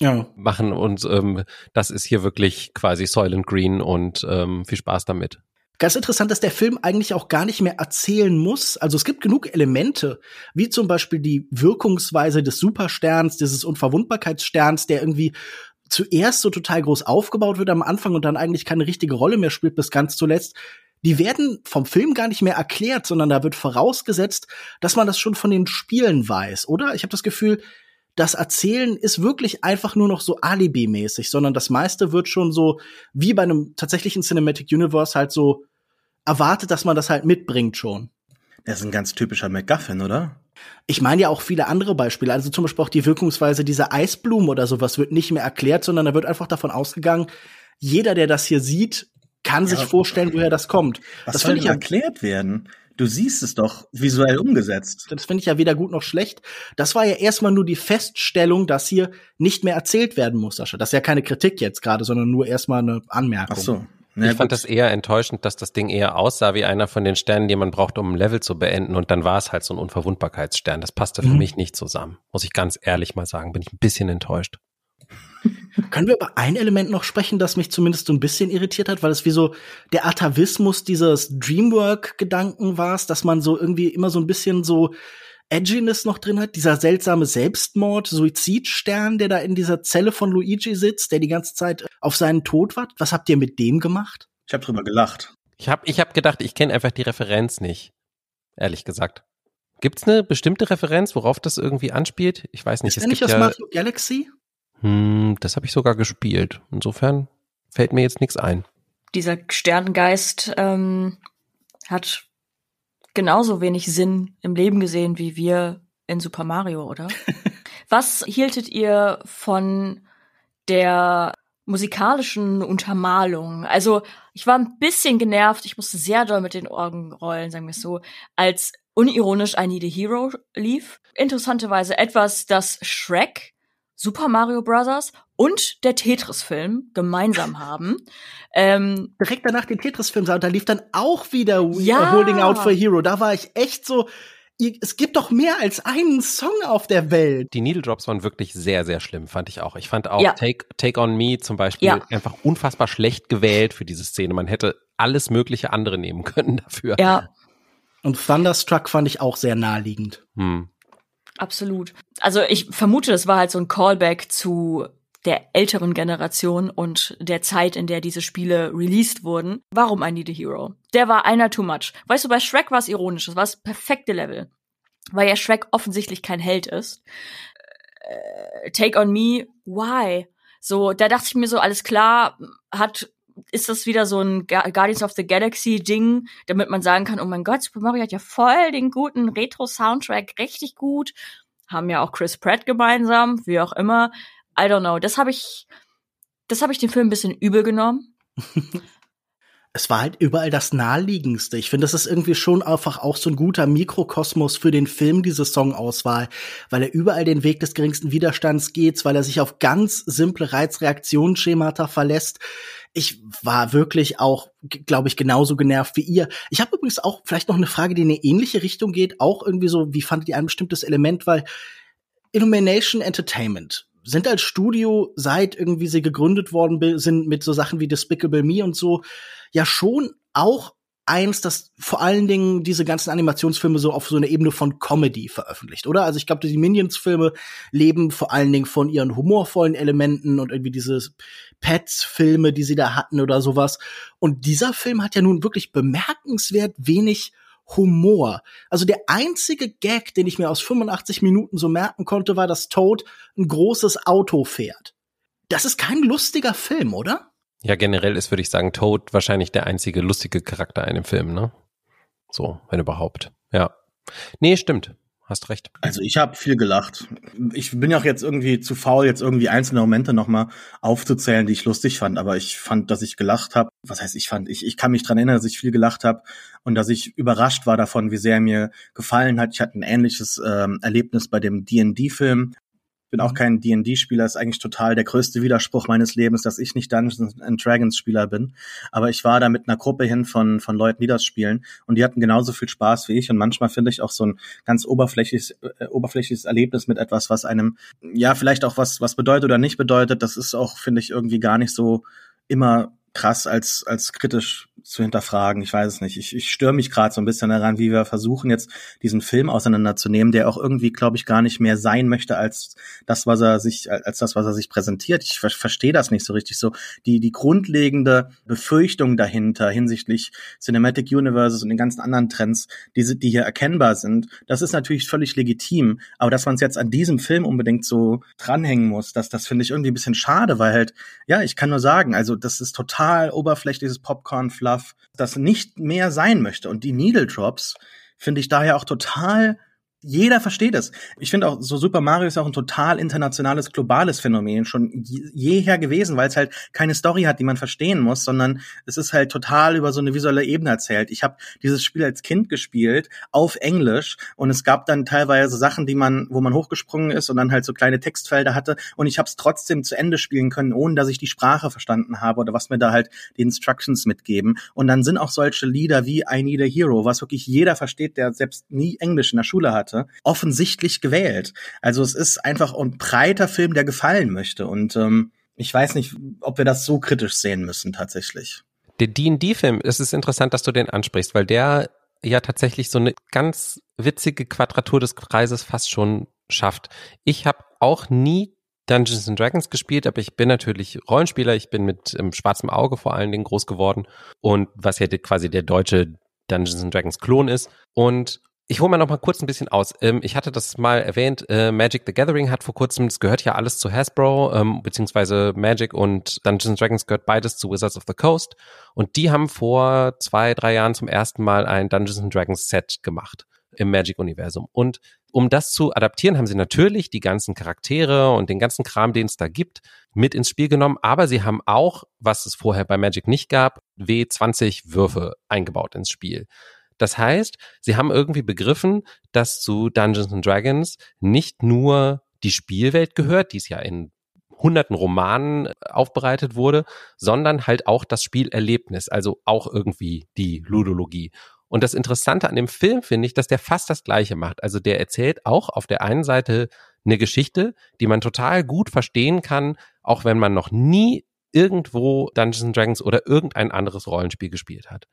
ja. machen und ähm, das ist hier wirklich quasi Soylent Green und ähm, viel Spaß damit. Ganz interessant, dass der Film eigentlich auch gar nicht mehr erzählen muss. Also es gibt genug Elemente, wie zum Beispiel die Wirkungsweise des Supersterns, dieses Unverwundbarkeitssterns, der irgendwie zuerst so total groß aufgebaut wird am Anfang und dann eigentlich keine richtige Rolle mehr spielt bis ganz zuletzt. Die werden vom Film gar nicht mehr erklärt, sondern da wird vorausgesetzt, dass man das schon von den Spielen weiß, oder? Ich habe das Gefühl, das Erzählen ist wirklich einfach nur noch so Alibi-mäßig, sondern das meiste wird schon so wie bei einem tatsächlichen Cinematic Universe halt so erwartet, dass man das halt mitbringt schon. Das ist ein ganz typischer MacGuffin, oder? Ich meine ja auch viele andere Beispiele. Also zum Beispiel auch die Wirkungsweise dieser Eisblumen oder sowas wird nicht mehr erklärt, sondern da wird einfach davon ausgegangen, jeder, der das hier sieht, kann ja, sich vorstellen, woher das kommt. Was das soll nicht erklärt werden? Du siehst es doch visuell umgesetzt. Das finde ich ja weder gut noch schlecht. Das war ja erstmal nur die Feststellung, dass hier nicht mehr erzählt werden muss, Sascha. Das ist ja keine Kritik jetzt gerade, sondern nur erstmal eine Anmerkung. Ach so. Na, ich fand das eher enttäuschend, dass das Ding eher aussah wie einer von den Sternen, die man braucht, um ein Level zu beenden. Und dann war es halt so ein Unverwundbarkeitsstern. Das passte für mhm. mich nicht zusammen. Muss ich ganz ehrlich mal sagen. Bin ich ein bisschen enttäuscht. Können wir über ein Element noch sprechen, das mich zumindest so ein bisschen irritiert hat, weil es wie so der Atavismus dieses Dreamwork-Gedanken war, dass man so irgendwie immer so ein bisschen so Edginess noch drin hat, dieser seltsame Selbstmord, Suizidstern, der da in dieser Zelle von Luigi sitzt, der die ganze Zeit auf seinen Tod wartet. Was habt ihr mit dem gemacht? Ich habe drüber gelacht. Ich habe ich hab gedacht, ich kenne einfach die Referenz nicht. Ehrlich gesagt. Gibt's eine bestimmte Referenz, worauf das irgendwie anspielt? Ich weiß nicht. Ist es nicht aus ja Mario Galaxy? Hm, das habe ich sogar gespielt. Insofern fällt mir jetzt nichts ein. Dieser Sternengeist ähm, hat genauso wenig Sinn im Leben gesehen wie wir in Super Mario, oder? Was hieltet ihr von der musikalischen Untermalung? Also, ich war ein bisschen genervt, ich musste sehr doll mit den Augen rollen, sagen wir es so, als unironisch I Need a Hero lief. Interessanterweise etwas, das Shrek, Super Mario Bros. und der Tetris-Film gemeinsam haben. Ähm, Direkt danach den Tetris-Film sah, und da lief dann auch wieder Ja. Holding Out for a Hero. Da war ich echt so, es gibt doch mehr als einen Song auf der Welt. Die Needle Drops waren wirklich sehr, sehr schlimm, fand ich auch. Ich fand auch Ja. Take, Take on Me zum Beispiel Ja. einfach unfassbar schlecht gewählt für diese Szene. Man hätte alles mögliche andere nehmen können dafür. ja, Und Thunderstruck fand ich auch sehr naheliegend. Hm. Absolut. Also ich vermute, das war halt so ein Callback zu der älteren Generation und der Zeit, in der diese Spiele released wurden. Warum I Need a Hero? Der war einer too much. Weißt du, bei Shrek war es ironisch, das war das perfekte Level. Weil ja Shrek offensichtlich kein Held ist. Äh, Take on Me, why? So, da dachte ich mir so, alles klar, hat ist das wieder so ein Guardians of the Galaxy Ding, damit man sagen kann, oh mein Gott, Super Mario hat ja voll den guten Retro-Soundtrack, richtig gut. Haben ja auch Chris Pratt gemeinsam, wie auch immer. I don't know. Das habe ich, das habe ich dem Film ein bisschen übel genommen. Es war halt überall das naheliegendste. Ich finde, das ist irgendwie schon einfach auch so ein guter Mikrokosmos für den Film, diese Songauswahl, weil er überall den Weg des geringsten Widerstands geht, weil er sich auf ganz simple Reizreaktionsschemata verlässt. Ich war wirklich auch, glaube ich, genauso genervt wie ihr. Ich habe übrigens auch vielleicht noch eine Frage, die in eine ähnliche Richtung geht. Auch irgendwie so, wie fandet ihr ein bestimmtes Element? Weil Illumination Entertainment sind als Studio, seit irgendwie sie gegründet worden sind mit so Sachen wie Despicable Me und so, ja schon auch eins, das vor allen Dingen diese ganzen Animationsfilme so auf so eine Ebene von Comedy veröffentlicht, oder? Also ich glaube, die Minions-Filme leben vor allen Dingen von ihren humorvollen Elementen und irgendwie diese Pets-Filme, die sie da hatten oder sowas. Und dieser Film hat ja nun wirklich bemerkenswert wenig Humor. Also der einzige Gag, den ich mir aus 85 Minuten so merken konnte, war, dass Toad ein großes Auto fährt. Das ist kein lustiger Film, oder? Ja, generell ist, würde ich sagen, Toad wahrscheinlich der einzige lustige Charakter in dem Film, ne? So, wenn überhaupt. Ja. Nee, stimmt. Hast recht. Also ich habe viel gelacht. Ich bin ja auch jetzt irgendwie zu faul, jetzt irgendwie einzelne Momente nochmal aufzuzählen, die ich lustig fand. Aber ich fand, dass ich gelacht habe. Was heißt, ich fand, ich, ich kann mich dran erinnern, dass ich viel gelacht habe und dass ich überrascht war davon, wie sehr er mir gefallen hat. Ich hatte ein ähnliches ähm, Erlebnis bei dem D&D-Film. Bin auch kein D&D-Spieler, ist eigentlich total der größte Widerspruch meines Lebens, dass ich nicht Dungeons and Dragons Spieler bin. Aber ich war da mit einer Gruppe hin von, von Leuten, die das spielen. Und die hatten genauso viel Spaß wie ich. Und manchmal finde ich auch so ein ganz oberflächliches, äh, oberflächliches Erlebnis mit etwas, was einem, ja, vielleicht auch was, was bedeutet oder nicht bedeutet, das ist auch, finde ich, irgendwie gar nicht so immer krass als, als kritisch zu hinterfragen. Ich weiß es nicht. Ich, ich störe mich gerade so ein bisschen daran, wie wir versuchen, jetzt diesen Film auseinanderzunehmen, der auch irgendwie, glaube ich, gar nicht mehr sein möchte als das, was er sich, als das, was er sich präsentiert. Ich ver verstehe das nicht so richtig. So die, die grundlegende Befürchtung dahinter hinsichtlich Cinematic Universes und den ganzen anderen Trends, die, die hier erkennbar sind, das ist natürlich völlig legitim. Aber dass man es jetzt an diesem Film unbedingt so dranhängen muss, das, das finde ich irgendwie ein bisschen schade, weil halt, ja, ich kann nur sagen, also das ist total oberflächliches Popcorn-Fluff, das nicht mehr sein möchte. Und die Needle Drops finde ich daher auch total jeder versteht es. Ich finde auch, so Super Mario ist auch ein total internationales, globales Phänomen schon je- jeher gewesen, weil es halt keine Story hat, die man verstehen muss, sondern es ist halt total über so eine visuelle Ebene erzählt. Ich habe dieses Spiel als Kind gespielt auf Englisch und es gab dann teilweise Sachen, die man, wo man hochgesprungen ist und dann halt so kleine Textfelder hatte und ich habe es trotzdem zu Ende spielen können, ohne dass ich die Sprache verstanden habe oder was mir da halt die Instructions mitgeben. Und dann sind auch solche Lieder wie I Need a Hero, was wirklich jeder versteht, der selbst nie Englisch in der Schule hatte, offensichtlich gewählt. Also es ist einfach ein breiter Film, der gefallen möchte. Und ähm, ich weiß nicht, ob wir das so kritisch sehen müssen tatsächlich. Der D&D-Film, es ist interessant, dass du den ansprichst, weil der ja tatsächlich so eine ganz witzige Quadratur des Kreises fast schon schafft. Ich habe auch nie Dungeons and Dragons gespielt, aber ich bin natürlich Rollenspieler. Ich bin mit ähm, schwarzem Auge vor allen Dingen groß geworden und was ja quasi der deutsche Dungeons and Dragons Klon ist. Und ich hole mal noch mal kurz ein bisschen aus. Ähm, ich hatte das mal erwähnt, äh, Magic the Gathering hat vor kurzem, es gehört ja alles zu Hasbro, ähm, beziehungsweise Magic und Dungeons Dragons gehört beides zu Wizards of the Coast. Und die haben vor zwei, drei Jahren zum ersten Mal ein Dungeons Dragons Set gemacht. im Magic-Universum. Und um das zu adaptieren, haben sie natürlich die ganzen Charaktere und den ganzen Kram, den es da gibt, mit ins Spiel genommen. Aber sie haben auch, was es vorher bei Magic nicht gab, W20 Würfe eingebaut ins Spiel. Das heißt, sie haben irgendwie begriffen, dass zu Dungeons and Dragons nicht nur die Spielwelt gehört, die es ja in hunderten Romanen aufbereitet wurde, sondern halt auch das Spielerlebnis, also auch irgendwie die Ludologie. Und das Interessante an dem Film finde ich, dass der fast das Gleiche macht. Also der erzählt auch auf der einen Seite eine Geschichte, die man total gut verstehen kann, auch wenn man noch nie irgendwo Dungeons Dragons oder irgendein anderes Rollenspiel gespielt hat.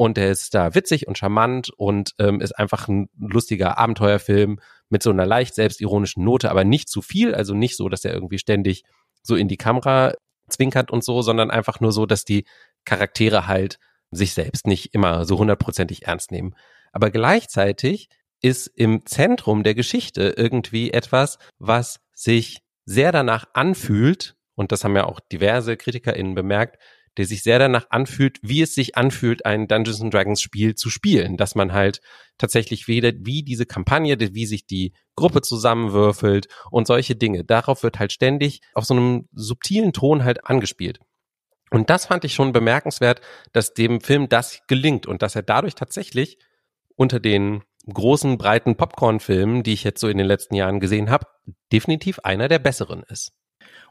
Und er ist da witzig und charmant und ähm, ist einfach ein lustiger Abenteuerfilm mit so einer leicht selbstironischen Note, aber nicht zu viel, also nicht so, dass er irgendwie ständig so in die Kamera zwinkert und so, sondern einfach nur so, dass die Charaktere halt sich selbst nicht immer so hundertprozentig ernst nehmen. Aber gleichzeitig ist im Zentrum der Geschichte irgendwie etwas, was sich sehr danach anfühlt, und das haben ja auch diverse KritikerInnen bemerkt, der sich sehr danach anfühlt, wie es sich anfühlt, ein Dungeons and Dragons Spiel zu spielen, dass man halt tatsächlich wieder, wie diese Kampagne, wie sich die Gruppe zusammenwürfelt und solche Dinge. Darauf wird halt ständig auf so einem subtilen Ton halt angespielt. Und das fand ich schon bemerkenswert, dass dem Film das gelingt und dass er dadurch tatsächlich unter den großen, breiten Popcorn-Filmen, die ich jetzt so in den letzten Jahren gesehen habe, definitiv einer der besseren ist.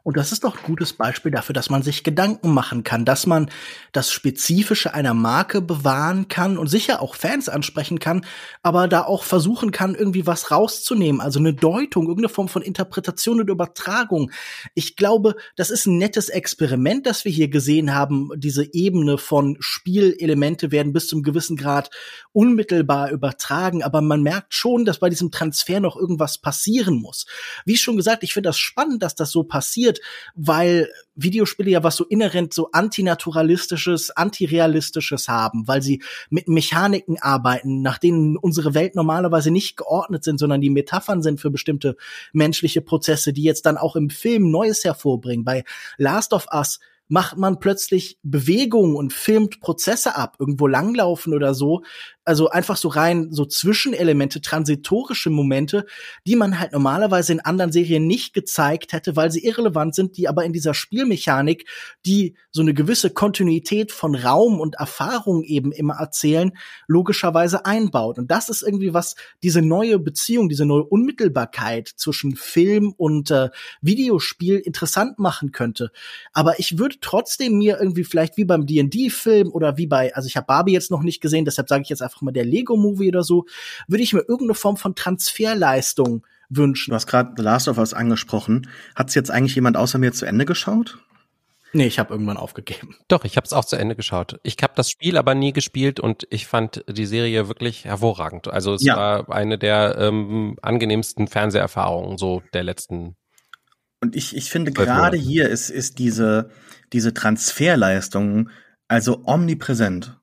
Und das ist doch ein gutes Beispiel dafür, dass man sich Gedanken machen kann, dass man das Spezifische einer Marke bewahren kann und sicher auch Fans ansprechen kann, aber da auch versuchen kann, irgendwie was rauszunehmen, also eine Deutung, irgendeine Form von Interpretation und Übertragung. Ich glaube, das ist ein nettes Experiment, das wir hier gesehen haben. Diese Ebene von Spielelemente werden bis zum gewissen Grad unmittelbar übertragen, aber man merkt schon, dass bei diesem Transfer noch irgendwas passieren muss. Wie schon gesagt, ich finde das spannend, dass das so passiert passiert, weil Videospiele ja was so inhärent so antinaturalistisches, antirealistisches haben, weil sie mit Mechaniken arbeiten, nach denen unsere Welt normalerweise nicht geordnet sind, sondern die Metaphern sind für bestimmte menschliche Prozesse, die jetzt dann auch im Film Neues hervorbringen. Bei Last of Us macht man plötzlich Bewegungen und filmt Prozesse ab, irgendwo langlaufen oder so, also einfach so rein so Zwischenelemente, transitorische Momente, die man halt normalerweise in anderen Serien nicht gezeigt hätte, weil sie irrelevant sind, die aber in dieser Spielmechanik, die so eine gewisse Kontinuität von Raum und Erfahrung eben immer erzählen, logischerweise einbaut. Und das ist irgendwie was, diese neue Beziehung, diese neue Unmittelbarkeit zwischen Film und äh, Videospiel interessant machen könnte. Aber ich würde trotzdem mir irgendwie vielleicht wie beim D&D-Film oder wie bei, also ich habe Barbie jetzt noch nicht gesehen, deshalb sage ich jetzt einfach einfach mal der Lego-Movie oder so, würde ich mir irgendeine Form von Transferleistung wünschen. Du hast gerade The Last of Us angesprochen. Hat's jetzt eigentlich jemand außer mir zu Ende geschaut? Nee, ich habe irgendwann aufgegeben. Doch, ich habe es auch zu Ende geschaut. Ich habe das Spiel aber nie gespielt und ich fand die Serie wirklich hervorragend. Also es ja. war eine der ähm, angenehmsten Fernseherfahrungen so der letzten. Und ich, ich finde gerade hier ist, ist diese, diese Transferleistung also omnipräsent.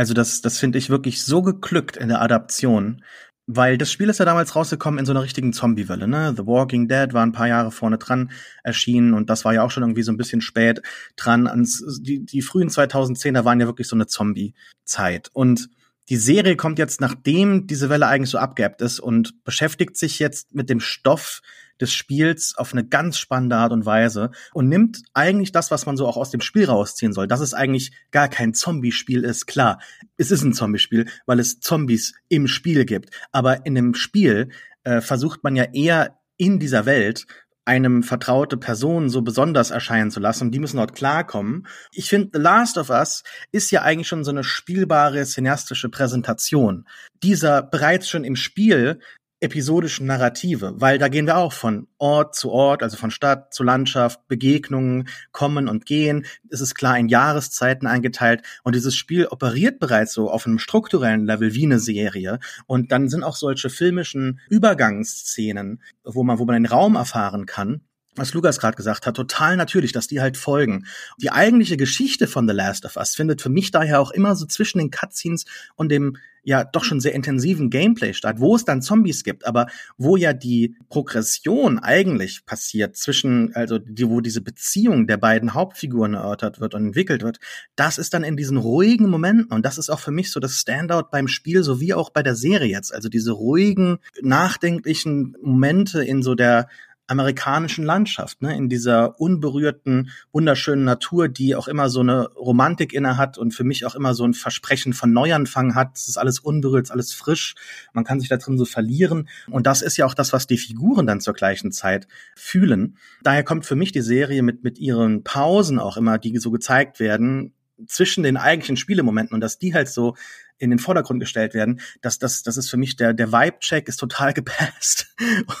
Also das, das finde ich wirklich so geglückt in der Adaption. Weil das Spiel ist ja damals rausgekommen in so einer richtigen Zombie-Welle, ne? The Walking Dead war ein paar Jahre vorne dran erschienen und das war ja auch schon irgendwie so ein bisschen spät dran. Ans, die, die frühen 2010er waren ja wirklich so eine Zombie-Zeit. Und die Serie kommt jetzt, nachdem diese Welle eigentlich so abgeebbt ist und beschäftigt sich jetzt mit dem Stoff des Spiels auf eine ganz spannende Art und Weise und nimmt eigentlich das, was man so auch aus dem Spiel rausziehen soll, dass es eigentlich gar kein Zombie-Spiel ist. Klar, es ist ein Zombie-Spiel, weil es Zombies im Spiel gibt. Aber in dem Spiel äh, versucht man ja eher in dieser Welt einem vertraute Person so besonders erscheinen zu lassen und die müssen dort klarkommen. Ich finde, The Last of Us ist ja eigentlich schon so eine spielbare cineastische Präsentation dieser bereits schon im Spiel episodischen Narrative, weil da gehen wir auch von Ort zu Ort, also von Stadt zu Landschaft, Begegnungen, kommen und gehen. Es ist klar in Jahreszeiten eingeteilt und dieses Spiel operiert bereits so auf einem strukturellen Level wie eine Serie und dann sind auch solche filmischen Übergangsszenen, wo man wo man den Raum erfahren kann, was Lukas gerade gesagt hat, total natürlich, dass die halt folgen. Die eigentliche Geschichte von The Last of Us findet für mich daher auch immer so zwischen den Cutscenes und dem ja doch schon sehr intensiven Gameplay statt, wo es dann Zombies gibt, aber wo ja die Progression eigentlich passiert zwischen, also die, wo diese Beziehung der beiden Hauptfiguren erörtert wird und entwickelt wird, das ist dann in diesen ruhigen Momenten. Und das ist auch für mich so das Standout beim Spiel sowie auch bei der Serie jetzt, also diese ruhigen, nachdenklichen Momente in so der amerikanischen Landschaft, ne, in dieser unberührten, wunderschönen Natur, die auch immer so eine Romantik inne hat und für mich auch immer so ein Versprechen von Neuanfang hat. Es ist alles unberührt, es ist alles frisch. Man kann sich da drin so verlieren. Und das ist ja auch das, was die Figuren dann zur gleichen Zeit fühlen. Daher kommt für mich die Serie mit, mit ihren Pausen auch immer, die so gezeigt werden, zwischen den eigentlichen Spielemomenten und dass die halt so in den Vordergrund gestellt werden, dass das, das ist für mich der, der Vibe-Check ist total gepasst.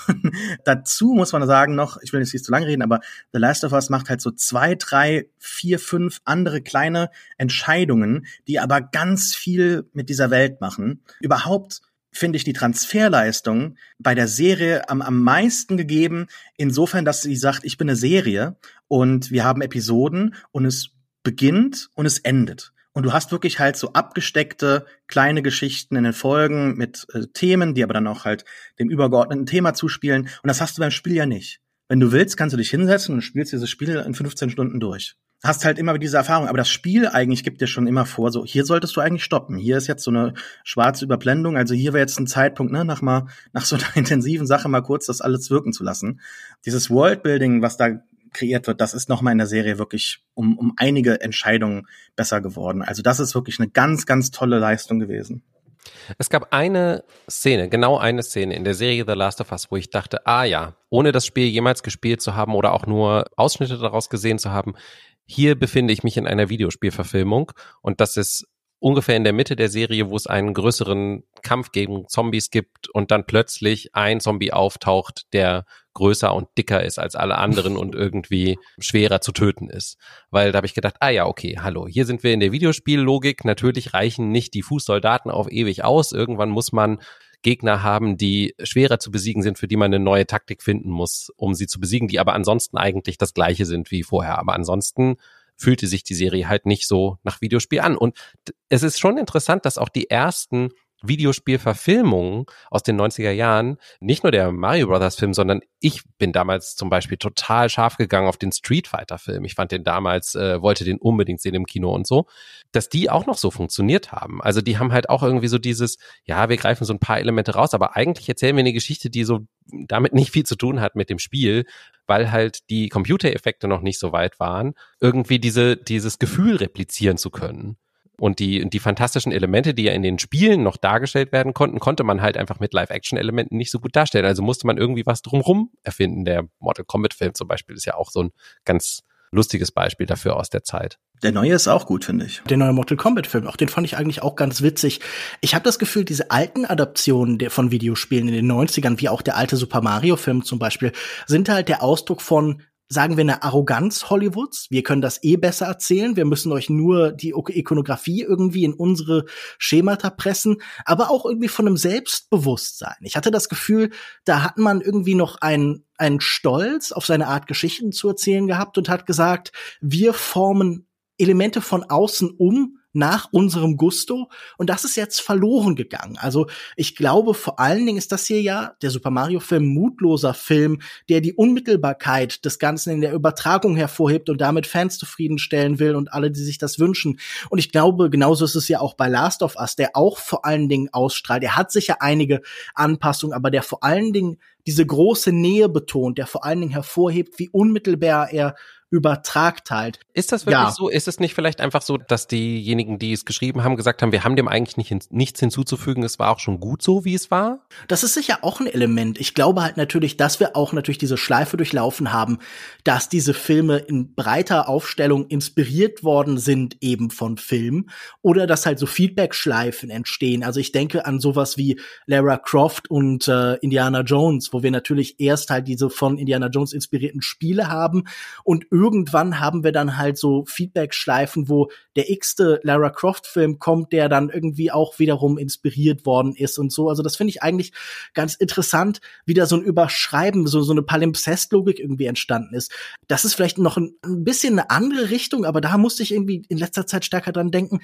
Und dazu muss man sagen noch, ich will jetzt nicht zu lange reden, aber The Last of Us macht halt so zwei, drei, vier, fünf andere kleine Entscheidungen, die aber ganz viel mit dieser Welt machen. Überhaupt finde ich die Transferleistung bei der Serie am, am meisten gegeben, insofern, dass sie sagt, ich bin eine Serie und wir haben Episoden und es beginnt und es endet. Und du hast wirklich halt so abgesteckte kleine Geschichten in den Folgen mit äh, Themen, die aber dann auch halt dem übergeordneten Thema zuspielen. Und das hast du beim Spiel ja nicht. Wenn du willst, kannst du dich hinsetzen und spielst dieses Spiel in 15 Stunden durch. Hast halt immer diese Erfahrung, aber das Spiel eigentlich gibt dir schon immer vor, so hier solltest du eigentlich stoppen. Hier ist jetzt so eine schwarze Überblendung, also hier wäre jetzt ein Zeitpunkt, ne, nach mal nach so einer intensiven Sache mal kurz das alles wirken zu lassen. Dieses Worldbuilding, was da kreiert wird, das ist nochmal in der Serie wirklich um, um einige Entscheidungen besser geworden. Also das ist wirklich eine ganz, ganz tolle Leistung gewesen. Es gab eine Szene, genau eine Szene in der Serie The Last of Us, wo ich dachte, ah ja, ohne das Spiel jemals gespielt zu haben oder auch nur Ausschnitte daraus gesehen zu haben, hier befinde ich mich in einer Videospielverfilmung und das ist ungefähr in der Mitte der Serie, wo es einen größeren Kampf gegen Zombies gibt und dann plötzlich ein Zombie auftaucht, der größer und dicker ist als alle anderen und irgendwie schwerer zu töten ist. Weil da habe ich gedacht, ah ja, okay, hallo, hier sind wir in der Videospiellogik. Natürlich reichen nicht die Fußsoldaten auf ewig aus. Irgendwann muss man Gegner haben, die schwerer zu besiegen sind, für die man eine neue Taktik finden muss, um sie zu besiegen, die aber ansonsten eigentlich das gleiche sind wie vorher. Aber ansonsten fühlte sich die Serie halt nicht so nach Videospiel an. Und es ist schon interessant, dass auch die ersten Videospielverfilmungen aus den 90er Jahren, nicht nur der Mario Brothers Film, sondern ich bin damals zum Beispiel total scharf gegangen auf den Street Fighter Film. Ich fand den damals, äh, wollte den unbedingt sehen im Kino und so, dass die auch noch so funktioniert haben. Also die haben halt auch irgendwie so dieses, ja, wir greifen so ein paar Elemente raus, aber eigentlich erzählen wir eine Geschichte, die so damit nicht viel zu tun hat mit dem Spiel, weil halt die Computereffekte noch nicht so weit waren, irgendwie diese, dieses Gefühl replizieren zu können. Und die, die fantastischen Elemente, die ja in den Spielen noch dargestellt werden konnten, konnte man halt einfach mit Live-Action-Elementen nicht so gut darstellen. Also musste man irgendwie was drumrum erfinden. Der Mortal Kombat-Film zum Beispiel ist ja auch so ein ganz lustiges Beispiel dafür aus der Zeit. Der neue ist auch gut, finde ich. Der neue Mortal Kombat-Film, auch den fand ich eigentlich auch ganz witzig. Ich habe das Gefühl, diese alten Adaptionen der, von Videospielen in den 90ern, wie auch der alte Super Mario-Film zum Beispiel, sind halt der Ausdruck von sagen wir, eine Arroganz Hollywoods. Wir können das eh besser erzählen. Wir müssen euch nur die Ikonografie irgendwie in unsere Schemata pressen, aber auch irgendwie von einem Selbstbewusstsein. Ich hatte das Gefühl, da hat man irgendwie noch einen, einen Stolz auf seine Art Geschichten zu erzählen gehabt und hat gesagt, wir formen Elemente von außen um, nach unserem Gusto. Und das ist jetzt verloren gegangen. Also ich glaube, vor allen Dingen ist das hier ja der Super Mario-Film mutloser Film, der die Unmittelbarkeit des Ganzen in der Übertragung hervorhebt und damit Fans zufriedenstellen will und alle, die sich das wünschen. Und ich glaube, genauso ist es ja auch bei Last of Us, der auch vor allen Dingen ausstrahlt. Er hat sicher einige Anpassungen, aber der vor allen Dingen diese große Nähe betont, der vor allen Dingen hervorhebt, wie unmittelbar er übertragt halt. Ist das wirklich ja. so? Ist es nicht vielleicht einfach so, dass diejenigen, die es geschrieben haben, gesagt haben, wir haben dem eigentlich nicht, nichts hinzuzufügen, es war auch schon gut so, wie es war? Das ist sicher auch ein Element. Ich glaube halt natürlich, dass wir auch natürlich diese Schleife durchlaufen haben, dass diese Filme in breiter Aufstellung inspiriert worden sind eben von Filmen oder dass halt so Feedback-Schleifen entstehen. Also ich denke an sowas wie Lara Croft und äh, Indiana Jones, wo wir natürlich erst halt diese von Indiana Jones inspirierten Spiele haben und irgendwann haben wir dann halt so Feedback-Schleifen, wo der x-te Lara Croft-Film kommt, der dann irgendwie auch wiederum inspiriert worden ist und so. Also das finde ich eigentlich ganz interessant, wie da so ein Überschreiben, so, so eine Palimpsest-Logik irgendwie entstanden ist. Das ist vielleicht noch ein, ein bisschen eine andere Richtung, aber da musste ich irgendwie in letzter Zeit stärker dran denken,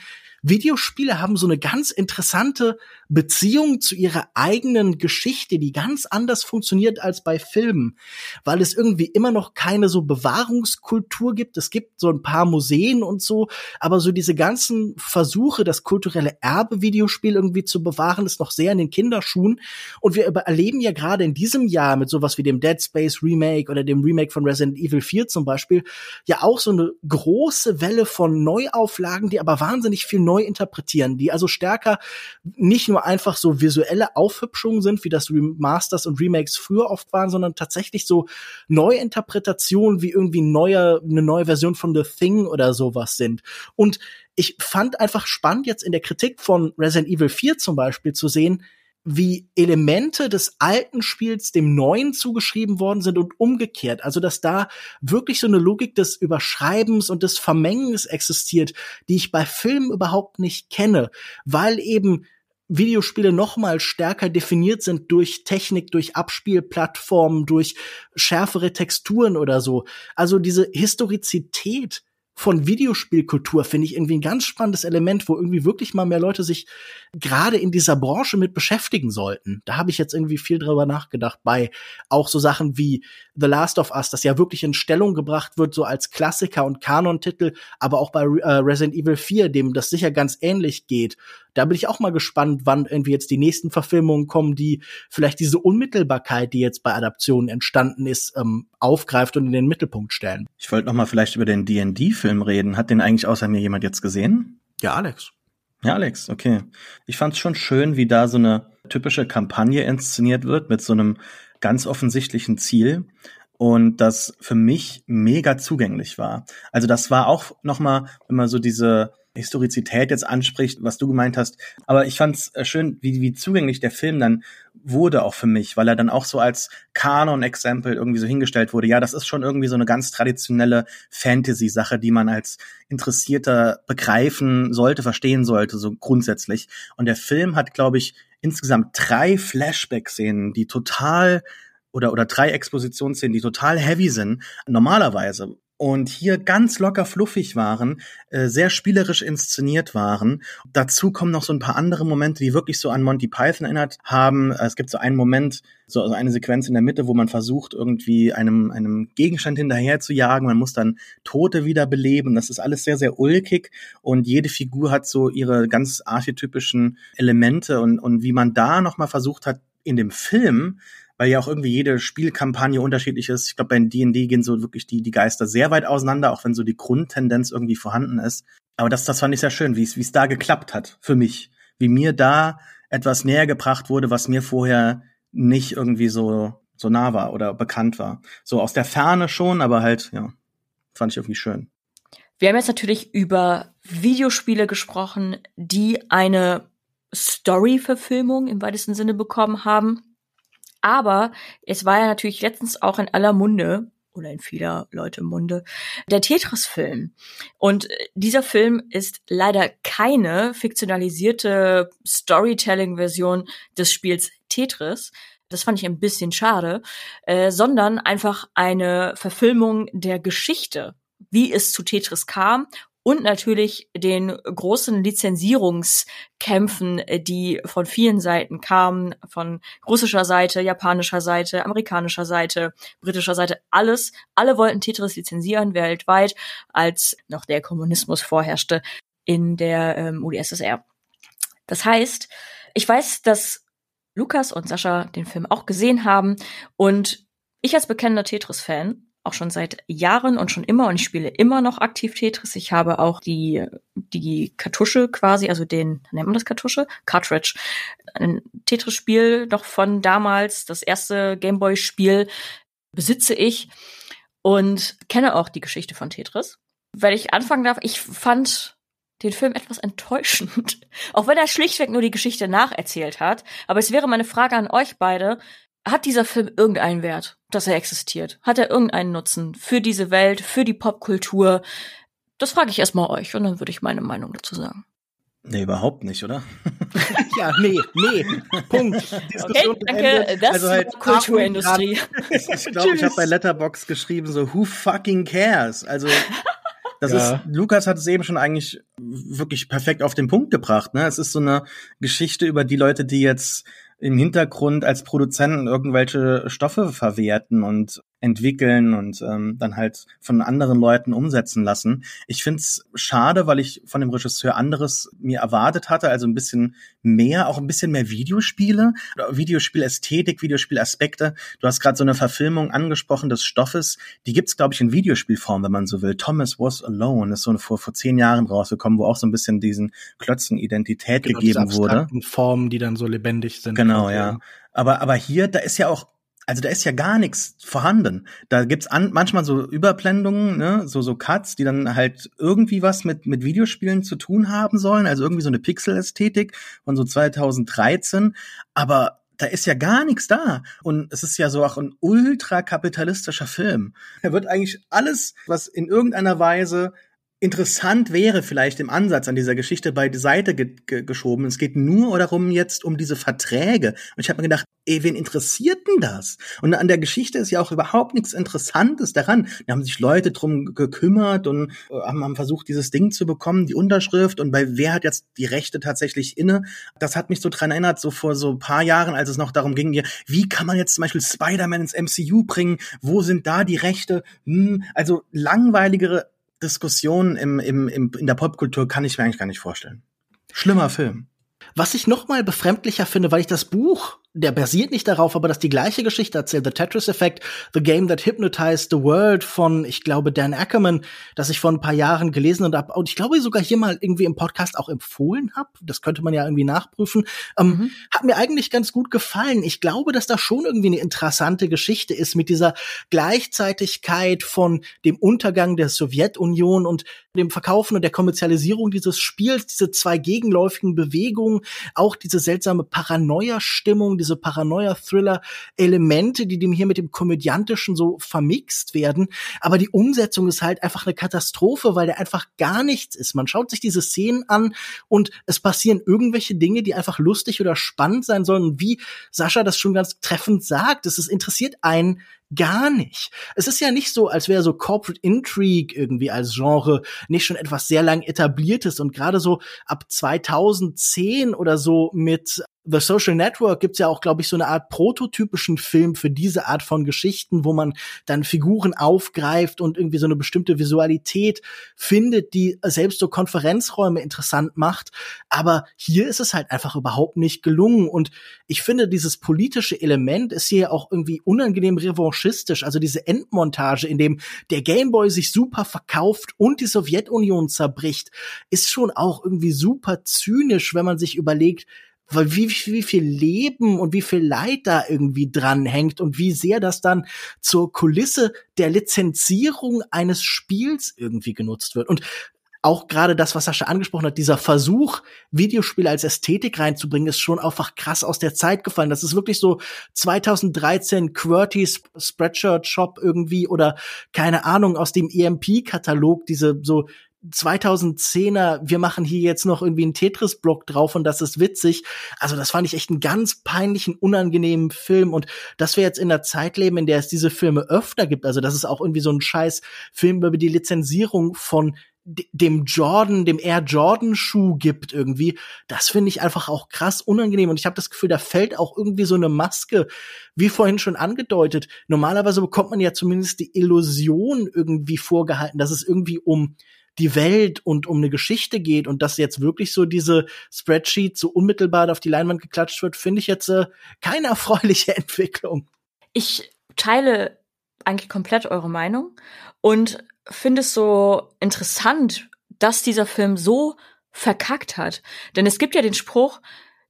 Videospiele haben so eine ganz interessante Beziehung zu ihrer eigenen Geschichte, die ganz anders funktioniert als bei Filmen, weil es irgendwie immer noch keine so Bewahrungskultur gibt. Es gibt so ein paar Museen und so, aber so diese ganzen Versuche, das kulturelle Erbe Videospiel irgendwie zu bewahren, ist noch sehr in den Kinderschuhen. Und wir erleben ja gerade in diesem Jahr mit sowas wie dem Dead Space Remake oder dem Remake von Resident Evil 4 zum Beispiel ja auch so eine große Welle von Neuauflagen, die aber wahnsinnig viel neu interpretieren, die also stärker nicht nur einfach so visuelle Aufhübschungen sind, wie das Remasters und Remakes früher oft waren, sondern tatsächlich so Neuinterpretationen wie irgendwie neue, eine neue Version von The Thing oder sowas sind. Und ich fand einfach spannend, jetzt in der Kritik von Resident Evil 4 zum Beispiel zu sehen, wie Elemente des alten Spiels dem neuen zugeschrieben worden sind und umgekehrt. Also, dass da wirklich so eine Logik des Überschreibens und des Vermengens existiert, die ich bei Filmen überhaupt nicht kenne, weil eben Videospiele noch mal stärker definiert sind durch Technik, durch Abspielplattformen, durch schärfere Texturen oder so. Also diese Historizität von Videospielkultur finde ich irgendwie ein ganz spannendes Element, wo irgendwie wirklich mal mehr Leute sich gerade in dieser Branche mit beschäftigen sollten. Da habe ich jetzt irgendwie viel drüber nachgedacht bei auch so Sachen wie The Last of Us, das ja wirklich in Stellung gebracht wird, so als Klassiker und Kanon-Titel, aber auch bei äh, Resident Evil 4, dem das sicher ganz ähnlich geht da bin ich auch mal gespannt, wann irgendwie jetzt die nächsten Verfilmungen kommen, die vielleicht diese Unmittelbarkeit, die jetzt bei Adaptionen entstanden ist, ähm, aufgreift und in den Mittelpunkt stellen. Ich wollte noch mal vielleicht über den D&D-Film reden. Hat den eigentlich außer mir jemand jetzt gesehen? Ja, Alex. Ja, Alex, okay. Ich fand es schon schön, wie da so eine typische Kampagne inszeniert wird mit so einem ganz offensichtlichen Ziel und das für mich mega zugänglich war. Also das war auch noch mal immer so diese Historizität jetzt anspricht, was du gemeint hast. Aber ich fand es äh, schön, wie, wie zugänglich der Film dann wurde auch für mich, weil er dann auch so als Kanon-Exempel irgendwie so hingestellt wurde. Ja, das ist schon irgendwie so eine ganz traditionelle Fantasy-Sache, die man als Interessierter begreifen sollte, verstehen sollte, so grundsätzlich. Und der Film hat, glaube ich, insgesamt drei Flashback-Szenen, die total oder, oder drei Expositionsszenen, die total heavy sind, normalerweise und hier ganz locker fluffig waren, äh, sehr spielerisch inszeniert waren. Dazu kommen noch so ein paar andere Momente, die wirklich so an Monty Python erinnert haben. Es gibt so einen Moment, so also eine Sequenz in der Mitte, wo man versucht, irgendwie einem, einem Gegenstand hinterher zu jagen. Man muss dann Tote wiederbeleben. Das ist alles sehr, sehr ulkig und jede Figur hat so ihre ganz archetypischen Elemente und, und wie man da nochmal versucht hat, in dem Film weil ja auch irgendwie jede Spielkampagne unterschiedlich ist. Ich glaube, bei D&D gehen so wirklich die, die Geister sehr weit auseinander, auch wenn so die Grundtendenz irgendwie vorhanden ist. Aber das, das fand ich sehr schön, wie es, da geklappt hat für mich. Wie mir da etwas näher gebracht wurde, was mir vorher nicht irgendwie so, so nah war oder bekannt war. So aus der Ferne schon, aber halt, ja, fand ich irgendwie schön. Wir haben jetzt natürlich über Videospiele gesprochen, die eine Story-Verfilmung im weitesten Sinne bekommen haben. Aber es war ja natürlich letztens auch in aller Munde oder in vieler Leute Munde, der Tetris-Film. Und äh, dieser Film ist leider keine fiktionalisierte Storytelling-Version des Spiels Tetris. Das fand ich ein bisschen schade, äh, sondern einfach eine Verfilmung der Geschichte, wie es zu Tetris kam und natürlich den großen Lizenzierungskämpfen, die von vielen Seiten kamen, von russischer Seite, japanischer Seite, amerikanischer Seite, britischer Seite, alles. Alle wollten Tetris lizenzieren weltweit, als noch der Kommunismus vorherrschte in der ähm, UdSSR. Das heißt, ich weiß, dass Lukas und Sascha den Film auch gesehen haben und ich als bekennender Tetris-Fan auch schon seit Jahren und schon immer und ich spiele immer noch aktiv Tetris. Ich habe auch die, die Kartusche quasi, also den, nennt man das Kartusche? Cartridge. Ein Tetris-Spiel noch von damals, das erste Gameboy-Spiel besitze ich und kenne auch die Geschichte von Tetris. Weil ich anfangen darf, ich fand den Film etwas enttäuschend. Auch wenn er schlichtweg nur die Geschichte nacherzählt hat. Aber es wäre meine Frage an euch beide hat dieser Film irgendeinen Wert, dass er existiert? Hat er irgendeinen Nutzen für diese Welt, für die Popkultur? Das frage ich erstmal euch und dann würde ich meine Meinung dazu sagen. Nee, überhaupt nicht, oder? ja, nee, nee. Punkt. Diskussion okay, danke. Das also halt Kulturindustrie. ich glaube, ich habe bei Letterbox geschrieben so Who fucking cares? Also Das Ja. ist, Lukas hat es eben schon eigentlich wirklich perfekt auf den Punkt gebracht. Ne? Es ist so eine Geschichte über die Leute, die jetzt im Hintergrund als Produzenten irgendwelche Stoffe verwerten und entwickeln und ähm, dann halt von anderen Leuten umsetzen lassen. Ich find's schade, weil ich von dem Regisseur anderes mir erwartet hatte, also ein bisschen mehr, auch ein bisschen mehr Videospiele, Videospielästhetik, Videospielaspekte. Du hast gerade so eine Verfilmung angesprochen des Stoffes, die gibt's glaube ich in Videospielform, wenn man so will. Thomas Was Alone ist so vor vor zehn Jahren rausgekommen, wo auch so ein bisschen diesen Klötzen Identität Genau, diese gegeben wurde. abstrakten Formen, die dann so lebendig sind. Genau, ja. Aber, aber hier, da ist ja auch, also da ist ja gar nichts vorhanden. Da gibt's an, manchmal so Überblendungen, ne, so, so Cuts, die dann halt irgendwie was mit, mit Videospielen zu tun haben sollen, also irgendwie so eine Pixel-Ästhetik von so 2013. Aber da ist ja gar nichts da. Und es ist ja so auch ein ultrakapitalistischer Film. Da wird eigentlich alles, was in irgendeiner Weise interessant wäre vielleicht im Ansatz an dieser Geschichte beiseite ge ge geschoben. Es geht nur darum jetzt um diese Verträge. Und ich habe mir gedacht, ey, wen interessiert denn das? Und an der Geschichte ist ja auch überhaupt nichts Interessantes daran. Da haben sich Leute drum gekümmert und äh, haben, haben versucht, dieses Ding zu bekommen, die Unterschrift und bei wer hat jetzt die Rechte tatsächlich inne. Das hat mich so dran erinnert, so vor so paar Jahren, als es noch darum ging, wie kann man jetzt zum Beispiel Spider-Man ins MCU bringen? Wo sind da die Rechte? Hm, also langweiligere Diskussionen im, im, im, in der Popkultur kann ich mir eigentlich gar nicht vorstellen. Schlimmer Film. Was ich noch mal befremdlicher finde, weil ich das Buch, der basiert nicht darauf, aber das die gleiche Geschichte erzählt, The Tetris Effect, The Game That Hypnotized the World von, ich glaube, Dan Ackerman, das ich vor ein paar Jahren gelesen und hab, und ich glaube sogar hier mal irgendwie im Podcast auch empfohlen habe. Das könnte man ja irgendwie nachprüfen. Ähm, Mhm. Hat mir eigentlich ganz gut gefallen. Ich glaube, dass da schon irgendwie eine interessante Geschichte ist mit dieser Gleichzeitigkeit von dem Untergang der Sowjetunion und dem Verkaufen und der Kommerzialisierung dieses Spiels, diese zwei gegenläufigen Bewegungen, auch diese seltsame Paranoia-Stimmung, diese Paranoia-Thriller-Elemente, die dem hier mit dem Komödiantischen so vermixt werden. Aber die Umsetzung ist halt einfach eine Katastrophe, weil da einfach gar nichts ist. Man schaut sich diese Szenen an und es passieren irgendwelche Dinge, die einfach lustig oder spannend sein sollen. Und wie Sascha das schon ganz treffend sagt, es interessiert einen gar nicht. Es ist ja nicht so, als wäre so Corporate Intrigue irgendwie als Genre nicht schon etwas sehr lang etabliertes und gerade so ab 2010 oder so mit The Social Network gibt's ja auch, glaube ich, so eine Art prototypischen Film für diese Art von Geschichten, wo man dann Figuren aufgreift und irgendwie so eine bestimmte Visualität findet, die selbst so Konferenzräume interessant macht. Aber hier ist es halt einfach überhaupt nicht gelungen. Und ich finde, dieses politische Element ist hier auch irgendwie unangenehm revanchistisch. Also diese Endmontage, in dem der Gameboy sich super verkauft und die Sowjetunion zerbricht, ist schon auch irgendwie super zynisch, wenn man sich überlegt, weil wie, wie viel Leben und wie viel Leid da irgendwie dran hängt und wie sehr das dann zur Kulisse der Lizenzierung eines Spiels irgendwie genutzt wird. Und auch gerade das, was Sascha angesprochen hat, dieser Versuch, Videospiele als Ästhetik reinzubringen, ist schon einfach krass aus der Zeit gefallen. Das ist wirklich so 2013 QWERTY Spreadshirt Shop irgendwie oder keine Ahnung aus dem EMP-Katalog, diese so 2010er, wir machen hier jetzt noch irgendwie einen Tetris-Block drauf und das ist witzig. Also das fand ich echt einen ganz peinlichen, unangenehmen Film und dass wir jetzt in der Zeit leben, in der es diese Filme öfter gibt, also dass es auch irgendwie so ein scheiß Film über die Lizenzierung von dem Jordan, dem Air Jordan Schuh gibt irgendwie, das finde ich einfach auch krass unangenehm und ich habe das Gefühl, da fällt auch irgendwie so eine Maske, wie vorhin schon angedeutet. Normalerweise bekommt man ja zumindest die Illusion irgendwie vorgehalten, dass es irgendwie um die Welt und um eine Geschichte geht und dass jetzt wirklich so diese Spreadsheet so unmittelbar auf die Leinwand geklatscht wird, finde ich jetzt äh, keine erfreuliche Entwicklung. Ich teile eigentlich komplett eure Meinung und finde es so interessant, dass dieser Film so verkackt hat. Denn es gibt ja den Spruch,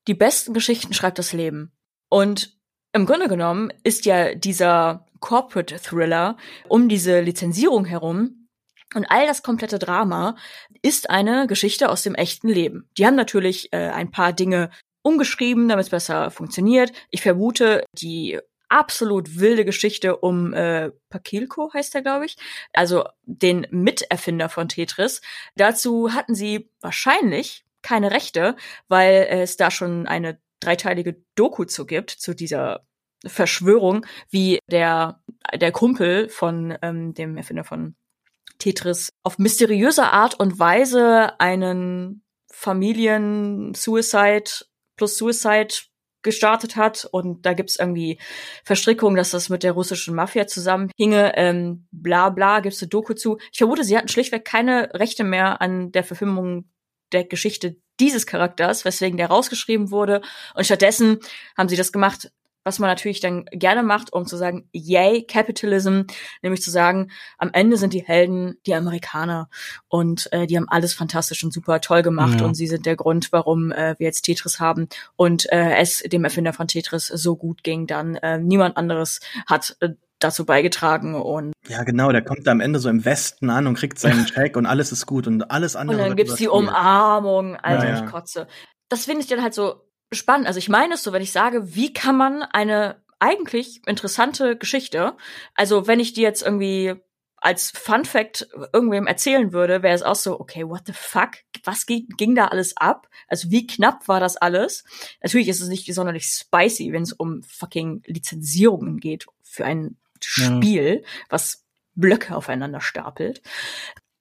die besten Geschichten schreibt das Leben. Und im Grunde genommen ist ja dieser Corporate Thriller um diese Lizenzierung herum und all das komplette Drama ist eine Geschichte aus dem echten Leben. Die haben natürlich äh, ein paar Dinge umgeschrieben, damit es besser funktioniert. Ich vermute, die absolut wilde Geschichte um äh, Pakilko heißt er, glaube ich, also den Miterfinder von Tetris. Dazu hatten sie wahrscheinlich keine Rechte, weil es da schon eine dreiteilige Doku zu gibt zu dieser Verschwörung, wie der der Kumpel von ähm, dem Erfinder von Tetris auf mysteriöse Art und Weise einen Familien-Suicide plus Suicide gestartet hat. Und da gibt's irgendwie Verstrickungen, dass das mit der russischen Mafia zusammenhinge, ähm, bla bla, gibt's eine Doku zu. Ich vermute, sie hatten schlichtweg keine Rechte mehr an der Verfilmung der Geschichte dieses Charakters, weswegen der rausgeschrieben wurde. Und stattdessen haben sie das gemacht, was man natürlich dann gerne macht, um zu sagen, yay, Capitalism, nämlich zu sagen, am Ende sind die Helden die Amerikaner und äh, die haben alles fantastisch und super toll gemacht Ja. und sie sind der Grund, warum äh, wir jetzt Tetris haben und äh, es dem Erfinder von Tetris so gut ging, dann äh, niemand anderes hat äh, dazu beigetragen und, Ja, genau, der kommt da am Ende so im Westen an und kriegt seinen Check und alles ist gut und alles andere. und dann gibt's die. Umarmung, Alter, Ja, ja. ich kotze. Das finde ich dann halt so spannend. Also ich meine es so, wenn ich sage, wie kann man eine eigentlich interessante Geschichte, also wenn ich die jetzt irgendwie als Fun Fact irgendwem erzählen würde, wäre es auch so, okay, what the fuck? Was ging, ging da alles ab? Also wie knapp war das alles? Natürlich ist es nicht sonderlich spicy, wenn es um fucking Lizenzierungen geht für ein Ja. Spiel, was Blöcke aufeinander stapelt.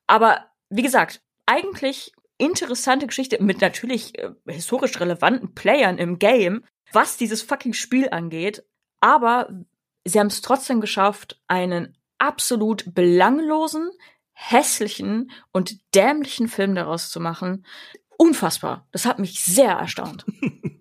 Aber wie gesagt, eigentlich interessante Geschichte mit natürlich äh, historisch relevanten Playern im Game, was dieses fucking Spiel angeht. Aber sie haben es trotzdem geschafft, einen absolut belanglosen, hässlichen und dämlichen Film daraus zu machen. Unfassbar. Das hat mich sehr erstaunt.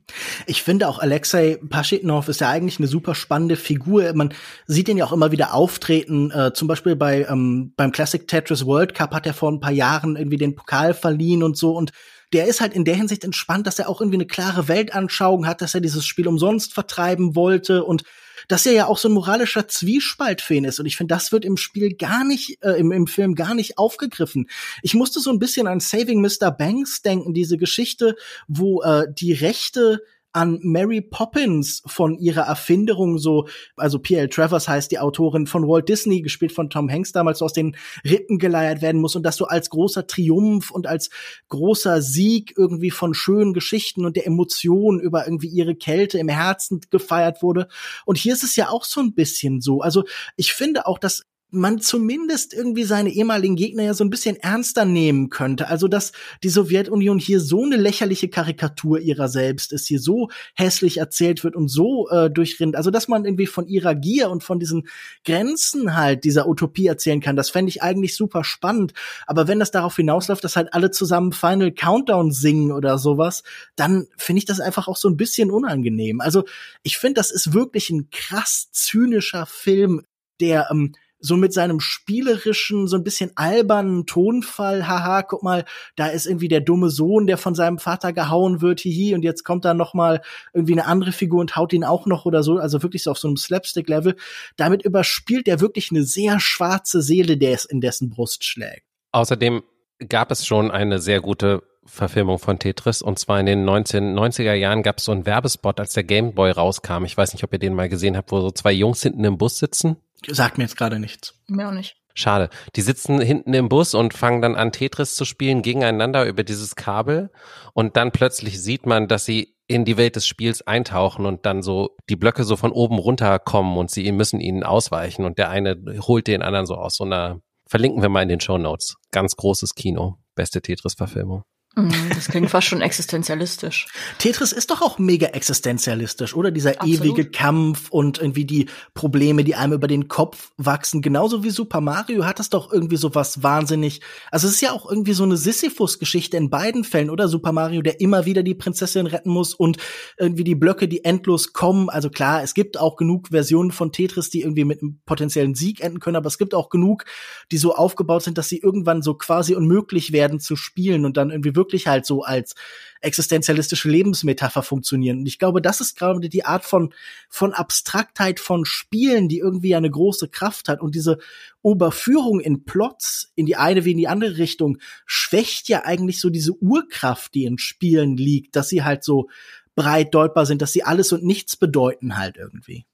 Ich finde auch Alexei Paschetnov ist ja eigentlich eine super spannende Figur. Man sieht ihn ja auch immer wieder auftreten. Äh, zum Beispiel bei ähm, beim Classic Tetris World Cup hat er vor ein paar Jahren irgendwie den Pokal verliehen und so. Und der ist halt in der Hinsicht entspannt, dass er auch irgendwie eine klare Weltanschauung hat, dass er dieses Spiel umsonst vertreiben wollte und dass er ja auch so ein moralischer Zwiespalt für ihn ist. Und ich finde, das wird im Spiel gar nicht, äh, im, im Film gar nicht aufgegriffen. Ich musste so ein bisschen an Saving Mr. Banks denken, diese Geschichte, wo äh, die Rechte an Mary Poppins von ihrer Erfinderung so, also P.L. Travers heißt die Autorin von Walt Disney, gespielt von Tom Hanks damals, so aus den Rippen geleiert werden muss und das so als großer Triumph und als großer Sieg irgendwie von schönen Geschichten und der Emotion über irgendwie ihre Kälte im Herzen gefeiert wurde. Und hier ist es ja auch so ein bisschen so. Also ich finde auch, dass man zumindest irgendwie seine ehemaligen Gegner ja so ein bisschen ernster nehmen könnte. Also, dass die Sowjetunion hier so eine lächerliche Karikatur ihrer selbst ist, hier so hässlich erzählt wird und so äh, durchrinnt. Also, dass man irgendwie von ihrer Gier und von diesen Grenzen halt dieser Utopie erzählen kann, das fände ich eigentlich super spannend. Aber wenn das darauf hinausläuft, dass halt alle zusammen Final Countdown singen oder sowas, dann finde ich das einfach auch so ein bisschen unangenehm. Also, ich finde, das ist wirklich ein krass zynischer Film, der ähm, so mit seinem spielerischen, so ein bisschen albernen Tonfall, haha, guck mal, da ist irgendwie der dumme Sohn, der von seinem Vater gehauen wird, hihi, und jetzt kommt da noch mal irgendwie eine andere Figur und haut ihn auch noch oder so, also wirklich so auf so einem Slapstick-Level. Damit überspielt er wirklich eine sehr schwarze Seele, der es in dessen Brust schlägt. Außerdem gab es schon eine sehr gute Verfilmung von Tetris und zwar in den 1990er Jahren gab es so einen Werbespot, als der Game Boy rauskam. Ich weiß nicht, ob ihr den mal gesehen habt, wo so zwei Jungs hinten im Bus sitzen. Sagt mir jetzt gerade nichts. Mir auch nicht. Schade. Die sitzen hinten im Bus und fangen dann an, Tetris zu spielen gegeneinander über dieses Kabel. Und dann plötzlich sieht man, dass sie in die Welt des Spiels eintauchen und dann so die Blöcke so von oben runterkommen und sie müssen ihnen ausweichen. Und der eine holt den anderen so aus so einer, verlinken wir mal in den Show Notes. Ganz großes Kino. Beste Tetris-Verfilmung. Mm, Das klingt fast schon existenzialistisch. Tetris ist doch auch mega existenzialistisch, oder? Dieser Absolut. ewige Kampf und irgendwie die Probleme, die einem über den Kopf wachsen. Genauso wie Super Mario hat es doch irgendwie so was wahnsinnig. Also es ist ja auch irgendwie so eine Sisyphus-Geschichte in beiden Fällen, oder? Super Mario, der immer wieder die Prinzessin retten muss und irgendwie die Blöcke, die endlos kommen. Also klar, es gibt auch genug Versionen von Tetris, die irgendwie mit einem potenziellen Sieg enden können, aber es gibt auch genug, die so aufgebaut sind, dass sie irgendwann so quasi unmöglich werden zu spielen und dann irgendwie wirklich halt so als existenzialistische Lebensmetapher funktionieren. Und ich glaube, das ist gerade die Art von, von Abstraktheit von Spielen, die irgendwie eine große Kraft hat. Und diese Oberführung in Plots in die eine wie in die andere Richtung schwächt ja eigentlich so diese Urkraft, die in Spielen liegt, dass sie halt so breit deutbar sind, dass sie alles und nichts bedeuten halt irgendwie.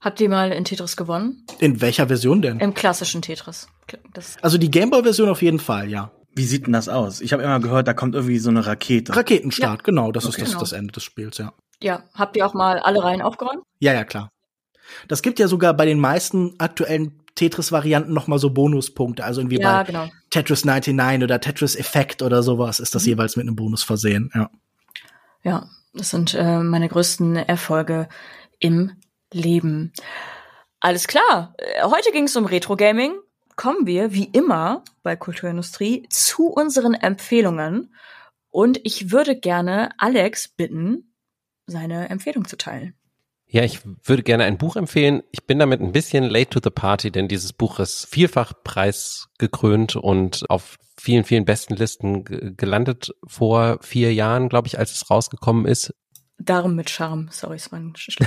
Habt ihr mal in Tetris gewonnen? In welcher Version denn? Im klassischen Tetris. Das Also die Gameboy-Version auf jeden Fall, ja. Wie sieht denn das aus? Ich habe immer gehört, da kommt irgendwie so eine Rakete. Raketenstart, genau, das Okay. ist das, Genau. das Ende des Spiels, ja. ja, habt ihr auch mal alle Reihen aufgeräumt? Ja, ja, klar. Das gibt ja sogar bei den meisten aktuellen Tetris-Varianten noch mal so Bonuspunkte. Also irgendwie Ja, bei genau. Tetris 99 oder Tetris Effect oder sowas ist das jeweils mit einem Bonus versehen. Ja. Ja, das sind äh, meine größten Erfolge im Leben. Alles klar. Äh, Heute ging es um Retro-Gaming. Kommen wir, wie immer bei Kulturindustrie, zu unseren Empfehlungen. Und ich würde gerne Alex bitten, seine Empfehlung zu teilen. Ja, ich würde gerne ein Buch empfehlen. Ich bin damit ein bisschen late to the party, denn dieses Buch ist vielfach preisgekrönt und auf vielen, vielen besten Listen ge- gelandet vor vier Jahren, glaube ich, als es rausgekommen ist. Darum mit Charme. Sorry, es war ein Sch-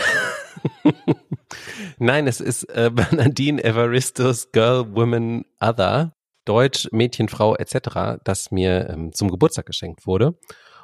Nein, es ist äh, Bernardine Evaristos Girl, Woman, Other, Deutsch, Mädchen, Frau etc., das mir ähm, zum Geburtstag geschenkt wurde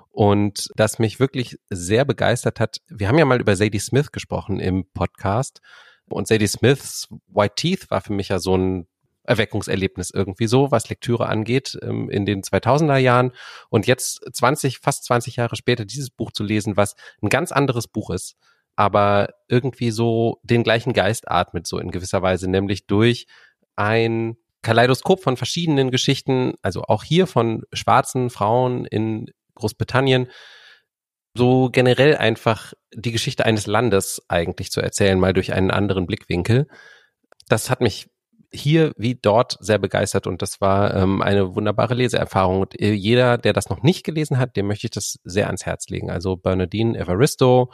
und das mich wirklich sehr begeistert hat. Wir haben ja mal über Sadie Smith gesprochen im Podcast und Sadie Smiths White Teeth war für mich ja so ein Erweckungserlebnis irgendwie so, was Lektüre angeht, ähm, in den 2000er Jahren. Und jetzt 20, fast 20 Jahre später dieses Buch zu lesen, was ein ganz anderes Buch ist, aber irgendwie so den gleichen Geist atmet, so in gewisser Weise, nämlich durch ein Kaleidoskop von verschiedenen Geschichten, also auch hier von schwarzen Frauen in Großbritannien, so generell einfach die Geschichte eines Landes eigentlich zu erzählen, mal durch einen anderen Blickwinkel. Das hat mich hier wie dort sehr begeistert und das war ähm, eine wunderbare Leseerfahrung. Und äh, jeder, der das noch nicht gelesen hat, dem möchte ich das sehr ans Herz legen. Also Bernadine Evaristo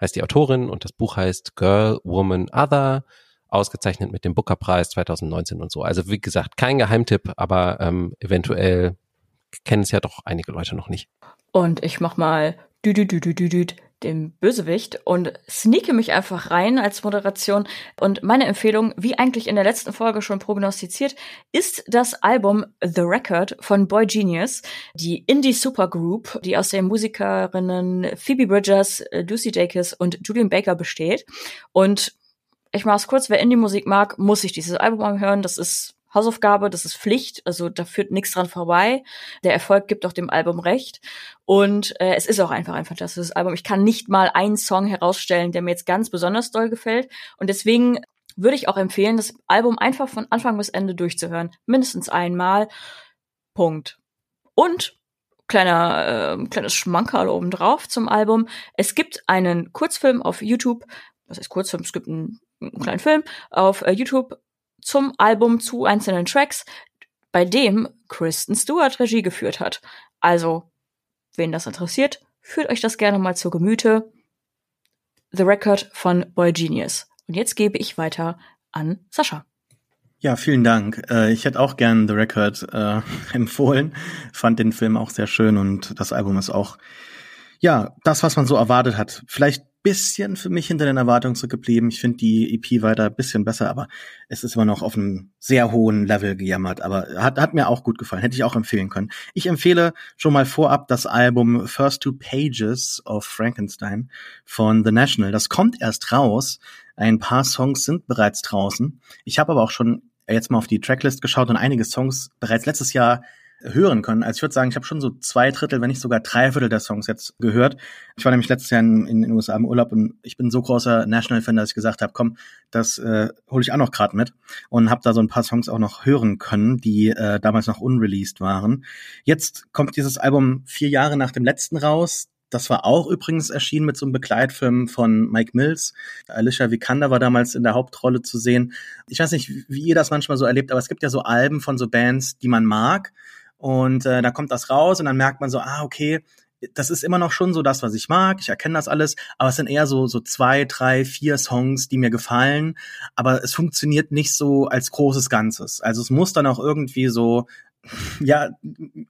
heißt die Autorin und das Buch heißt Girl, Woman, Other, ausgezeichnet mit dem Booker-Preis 2019 und so. Also wie gesagt, kein Geheimtipp, aber ähm, eventuell kennen es ja doch einige Leute noch nicht. Und ich mach mal dü dü dü dü dü dem Bösewicht und sneake mich einfach rein als Moderation. Und meine Empfehlung, wie eigentlich in der letzten Folge schon prognostiziert, ist das Album The Record von Boy Genius, die Indie Supergroup, die aus den Musikerinnen Phoebe Bridgers, äh, Lucy Dacus und Julian Baker besteht. Und ich mach's kurz, wer Indie-Musik mag, muss sich dieses Album anhören. Das ist Hausaufgabe, das ist Pflicht, also da führt nichts dran vorbei. Der Erfolg gibt auch dem Album recht. Und äh, es ist auch einfach ein fantastisches Album. Ich kann nicht mal einen Song herausstellen, der mir jetzt ganz besonders doll gefällt. Und deswegen würde ich auch empfehlen, das Album einfach von Anfang bis Ende durchzuhören. Mindestens einmal. Punkt. Und kleiner äh, kleines Schmankerl obendrauf zum Album. Es gibt einen Kurzfilm auf YouTube. Was heißt Kurzfilm? Es gibt einen, einen kleinen Film auf äh, YouTube zum Album zu einzelnen Tracks, bei dem Kristen Stewart Regie geführt hat. Also, wen das interessiert, führt euch das gerne mal zu Gemüte. The Record von Boy Genius. Und jetzt gebe ich weiter an Sascha. Ja, vielen Dank. Äh, ich hätte auch gern The Record äh, empfohlen. Fand den Film auch sehr schön und das Album ist auch, ja, das, was man so erwartet hat. Vielleicht bisschen für mich hinter den Erwartungen zurückgeblieben. Ich finde die EP weiter ein bisschen besser, aber es ist immer noch auf einem sehr hohen Level gejammert. Aber hat, hat mir auch gut gefallen. Hätte ich auch empfehlen können. Ich empfehle schon mal vorab das Album First Two Pages of Frankenstein von The National. Das kommt erst raus. Ein paar Songs sind bereits draußen. Ich habe aber auch schon jetzt mal auf die Tracklist geschaut und einige Songs bereits letztes Jahr hören können. Also ich würde sagen, ich habe schon so zwei Drittel, wenn nicht sogar drei Viertel der Songs jetzt gehört. Ich war nämlich letztes Jahr in, in den USA im Urlaub und ich bin so großer National-Fan, dass ich gesagt habe, komm, das äh, hole ich auch noch gerade mit und habe da so ein paar Songs auch noch hören können, die äh, damals noch unreleased waren. Jetzt kommt dieses Album vier Jahre nach dem letzten raus. Das war auch übrigens erschienen mit so einem Begleitfilm von Mike Mills. Alicia Vikander war damals in der Hauptrolle zu sehen. Ich weiß nicht, wie ihr das manchmal so erlebt, aber es gibt ja so Alben von so Bands, die man mag. Und äh, da kommt das raus und dann merkt man so, ah, okay, das ist immer noch schon so das, was ich mag. Ich erkenne das alles, aber es sind eher so so zwei, drei, vier Songs, die mir gefallen. Aber es funktioniert nicht so als großes Ganzes. Also es muss dann auch irgendwie so ja,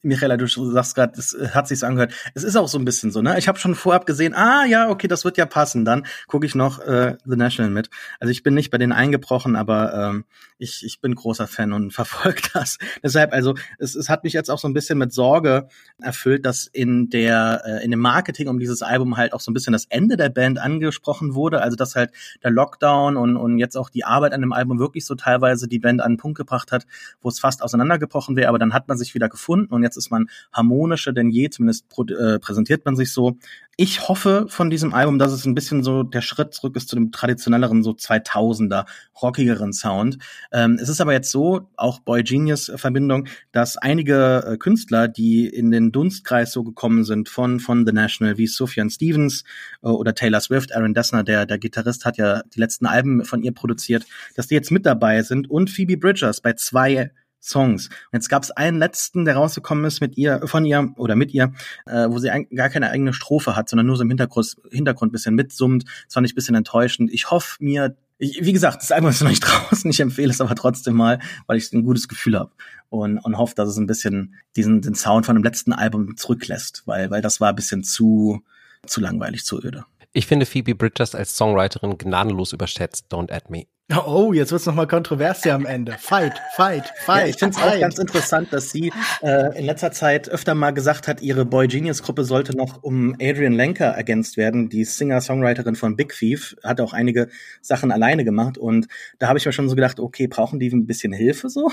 Michaela, du sagst gerade, es hat sich's angehört. Es ist auch so ein bisschen so, ne? Ich habe schon vorab gesehen, ah ja, okay, das wird ja passen. Dann gucke ich noch äh, The National mit. Also ich bin nicht bei denen eingebrochen, aber ähm, ich, ich bin großer Fan und verfolge das. Deshalb, also es, es hat mich jetzt auch so ein bisschen mit Sorge erfüllt, dass in der äh, in dem Marketing um dieses Album halt auch so ein bisschen das Ende der Band angesprochen wurde. Also dass halt der Lockdown und und jetzt auch die Arbeit an dem Album wirklich so teilweise die Band an einen Punkt gebracht hat, wo es fast auseinandergebrochen wäre. Aber dann hat man sich wieder gefunden und jetzt ist man harmonischer denn je, zumindest äh, präsentiert man sich so. Ich hoffe von diesem Album, dass es ein bisschen so der Schritt zurück ist zu dem traditionelleren, so 2000er, rockigeren Sound. Ähm, es ist aber jetzt so, auch Boy Genius Verbindung, dass einige äh, Künstler, die in den Dunstkreis so gekommen sind von, von The National, wie Sufjan Stevens äh, oder Taylor Swift, Aaron Dessner, der, der Gitarrist, hat ja die letzten Alben von ihr produziert, dass die jetzt mit dabei sind und Phoebe Bridgers bei zwei Songs. Und jetzt gab es einen letzten, der rausgekommen ist mit ihr, von ihr oder mit ihr, äh, wo sie ein, gar keine eigene Strophe hat, sondern nur so im Hintergrund, Hintergrund bisschen mitsummt. Das fand ich ein bisschen enttäuschend. Ich hoffe mir, ich, wie gesagt, das Album ist noch nicht draußen. Ich empfehle es aber trotzdem mal, weil ich ein gutes Gefühl habe und, und hoffe, dass es ein bisschen diesen den Sound von dem letzten Album zurücklässt, weil weil das war ein bisschen zu zu langweilig, zu öde. Ich finde Phoebe Bridgers als Songwriterin gnadenlos überschätzt. Don't add me. Oh, jetzt wird's noch mal kontrovers hier am Ende. Fight, fight, fight. Ja, ich finde es auch ganz interessant, dass sie äh, in letzter Zeit öfter mal gesagt hat, ihre Boy Genius Gruppe sollte noch um Adrian Lenker ergänzt werden, die Singer-Songwriterin von Big Thief, hat auch einige Sachen alleine gemacht und da habe ich mir schon so gedacht, okay, brauchen die ein bisschen Hilfe so?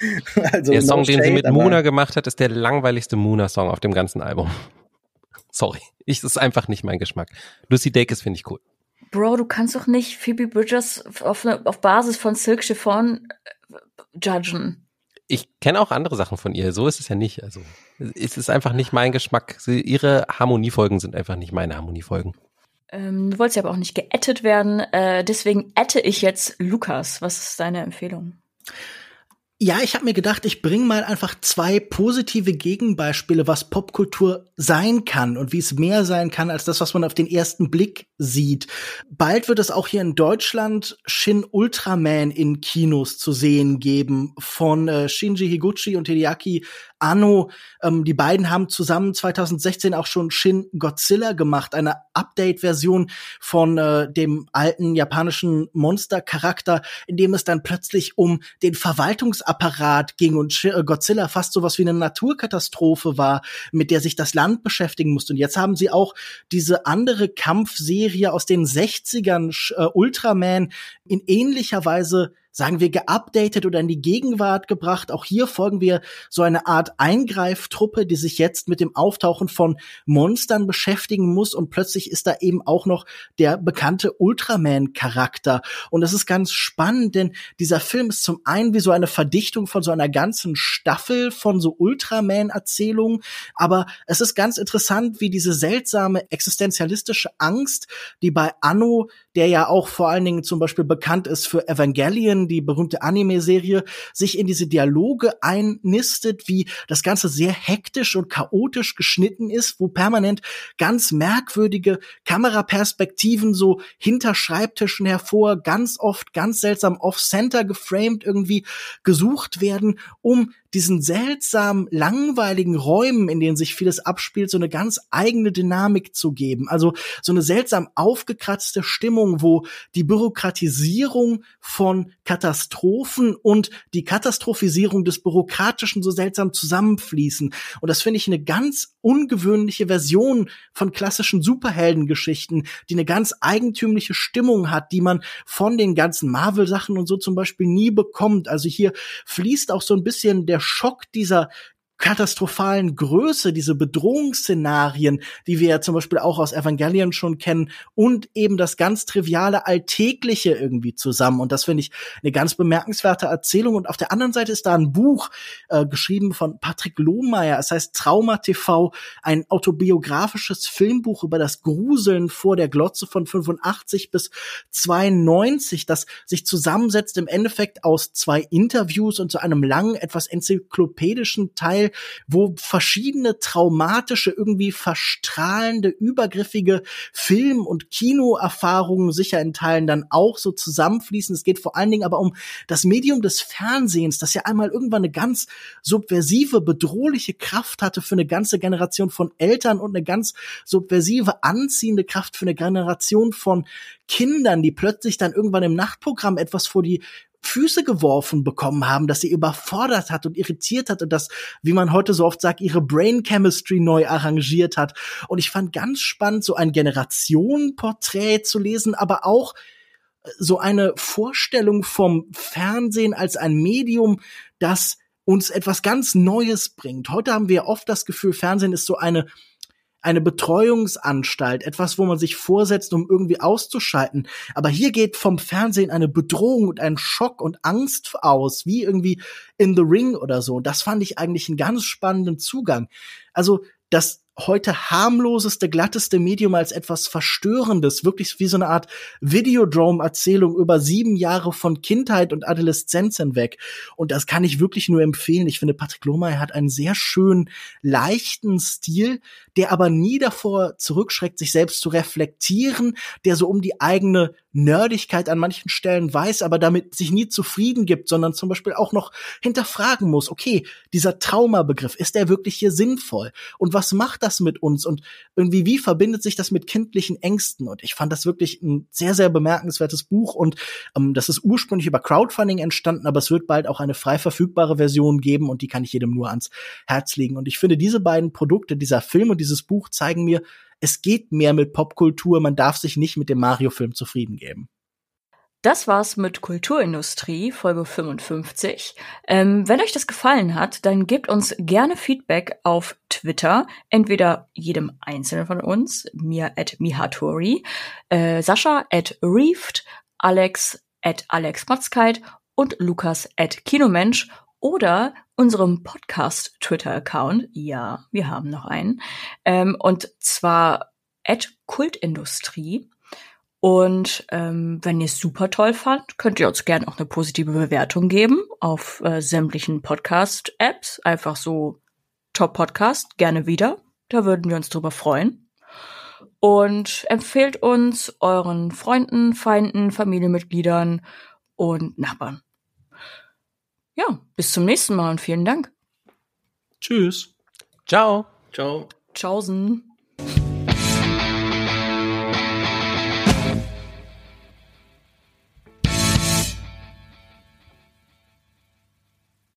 also der Song, no den sie mit Muna gemacht hat, ist der langweiligste Muna-Song auf dem ganzen Album. Sorry, ich, das ist einfach nicht mein Geschmack. Lucy Dacus finde ich cool. Bro, du kannst doch nicht Phoebe Bridgers auf, ne, auf Basis von Silk Chiffon äh, judgen. Ich kenne auch andere Sachen von ihr, so ist es ja nicht. Also es ist einfach nicht mein Geschmack. Sie, ihre Harmoniefolgen sind einfach nicht meine Harmoniefolgen. Ähm, du wolltest ja aber auch nicht geettet werden, äh, deswegen ette ich jetzt Lukas. Was ist deine Empfehlung? Ja, ich habe mir gedacht, ich bringe mal einfach zwei positive Gegenbeispiele, was Popkultur sein kann und wie es mehr sein kann als das, was man auf den ersten Blick sieht. Bald wird es auch hier in Deutschland Shin Ultraman in Kinos zu sehen geben von äh, Shinji Higuchi und Hideaki Anno. Ähm, die beiden haben zusammen 2016 auch schon Shin Godzilla gemacht, eine Update-Version von äh, dem alten japanischen Monster-Charakter, in dem es dann plötzlich um den Verwaltungsapparat ging und äh, Godzilla fast sowas wie eine Naturkatastrophe war, mit der sich das Land beschäftigen musste. Und jetzt haben sie auch diese andere Kampfserie aus den 60ern, äh, Ultraman, in ähnlicher Weise sagen wir, geupdatet oder in die Gegenwart gebracht. Auch hier folgen wir so eine Art Eingreiftruppe, die sich jetzt mit dem Auftauchen von Monstern beschäftigen muss und plötzlich ist da eben auch noch der bekannte Ultraman-Charakter. Und das ist ganz spannend, denn dieser Film ist zum einen wie so eine Verdichtung von so einer ganzen Staffel von so Ultraman-Erzählungen, aber es ist ganz interessant, wie diese seltsame existenzialistische Angst, die bei Anno, der ja auch vor allen Dingen zum Beispiel bekannt ist für Evangelion, die berühmte Anime-Serie, sich in diese Dialoge einnistet, wie das Ganze sehr hektisch und chaotisch geschnitten ist, wo permanent ganz merkwürdige Kameraperspektiven so hinter Schreibtischen hervor, ganz oft ganz seltsam off-center geframed irgendwie gesucht werden, um diesen seltsam langweiligen Räumen, in denen sich vieles abspielt, so eine ganz eigene Dynamik zu geben. Also so eine seltsam aufgekratzte Stimmung, wo die Bürokratisierung von Katastrophen und die Katastrophisierung des Bürokratischen so seltsam zusammenfließen. Und das finde ich eine ganz ungewöhnliche Version von klassischen Superheldengeschichten, die eine ganz eigentümliche Stimmung hat, die man von den ganzen Marvel-Sachen und so zum Beispiel nie bekommt. Also hier fließt auch so ein bisschen der Schock dieser katastrophalen Größe, diese Bedrohungsszenarien, die wir ja zum Beispiel auch aus Evangelion schon kennen, und eben das ganz triviale Alltägliche irgendwie zusammen. Und das finde ich eine ganz bemerkenswerte Erzählung. Und auf der anderen Seite ist da ein Buch äh, geschrieben von Patrick Lohmeier. Es heißt Trauma TV, ein autobiografisches Filmbuch über das Gruseln vor der Glotze von 85 bis 92, das sich zusammensetzt im Endeffekt aus zwei Interviews und zu einem langen, etwas enzyklopädischen Teil Teil, wo verschiedene traumatische, irgendwie verstrahlende, übergriffige Film- und Kinoerfahrungen sicher in Teilen dann auch so zusammenfließen. Es geht vor allen Dingen aber um das Medium des Fernsehens, das ja einmal irgendwann eine ganz subversive, bedrohliche Kraft hatte für eine ganze Generation von Eltern und eine ganz subversive, anziehende Kraft für eine Generation von Kindern, die plötzlich dann irgendwann im Nachtprogramm etwas vor die Füße geworfen bekommen haben, dass sie überfordert hat und irritiert hat und das, wie man heute so oft sagt, ihre Brain Chemistry neu arrangiert hat. Und ich fand ganz spannend, so ein Generationenporträt zu lesen, aber auch äh, so eine Vorstellung vom Fernsehen als ein Medium, das uns etwas ganz Neues bringt. Heute haben wir oft das Gefühl, Fernsehen ist so eine eine Betreuungsanstalt, etwas, wo man sich vorsetzt, um irgendwie auszuschalten. Aber hier geht vom Fernsehen eine Bedrohung und ein Schock und Angst aus, wie irgendwie in The Ring oder so. Das fand ich eigentlich einen ganz spannenden Zugang. Also, das heute harmloseste, glatteste Medium als etwas Verstörendes, wirklich wie so eine Art Videodrome-Erzählung über sieben Jahre von Kindheit und Adoleszenz hinweg. Und das kann ich wirklich nur empfehlen. Ich finde, Patrick Lohmeier hat einen sehr schönen, leichten Stil, der aber nie davor zurückschreckt, sich selbst zu reflektieren, der so um die eigene Nerdigkeit an manchen Stellen weiß, aber damit sich nie zufrieden gibt, sondern zum Beispiel auch noch hinterfragen muss, okay, dieser Traumabegriff, ist der wirklich hier sinnvoll? Und was macht das mit uns? Und irgendwie, wie verbindet sich das mit kindlichen Ängsten? Und ich fand das wirklich ein sehr, sehr bemerkenswertes Buch und ähm, das ist ursprünglich über Crowdfunding entstanden, aber es wird bald auch eine frei verfügbare Version geben und die kann ich jedem nur ans Herz legen. Und ich finde, diese beiden Produkte, dieser Film und dieses Buch zeigen mir, es geht mehr mit Popkultur, man darf sich nicht mit dem Mario-Film zufrieden geben. Das war's mit Kulturindustrie, Folge 55. Ähm, wenn euch das gefallen hat, dann gebt uns gerne Feedback auf Twitter, entweder jedem Einzelnen von uns, mir at mihatori, äh, Sascha at reefed, Alex at Alex Matzkeit und Lukas at Kinomensch oder unserem Podcast-Twitter-Account. Ja, wir haben noch einen. Ähm, und zwar at Kultindustrie. Und ähm, wenn ihr es super toll fand, könnt ihr uns gerne auch eine positive Bewertung geben auf äh, sämtlichen Podcast-Apps. Einfach so Top Podcast, gerne wieder. Da würden wir uns drüber freuen. Und empfehlt uns euren Freunden, Feinden, Familienmitgliedern und Nachbarn ja, bis zum nächsten Mal und vielen Dank. Tschüss. Ciao. Ciao. Tschaußen.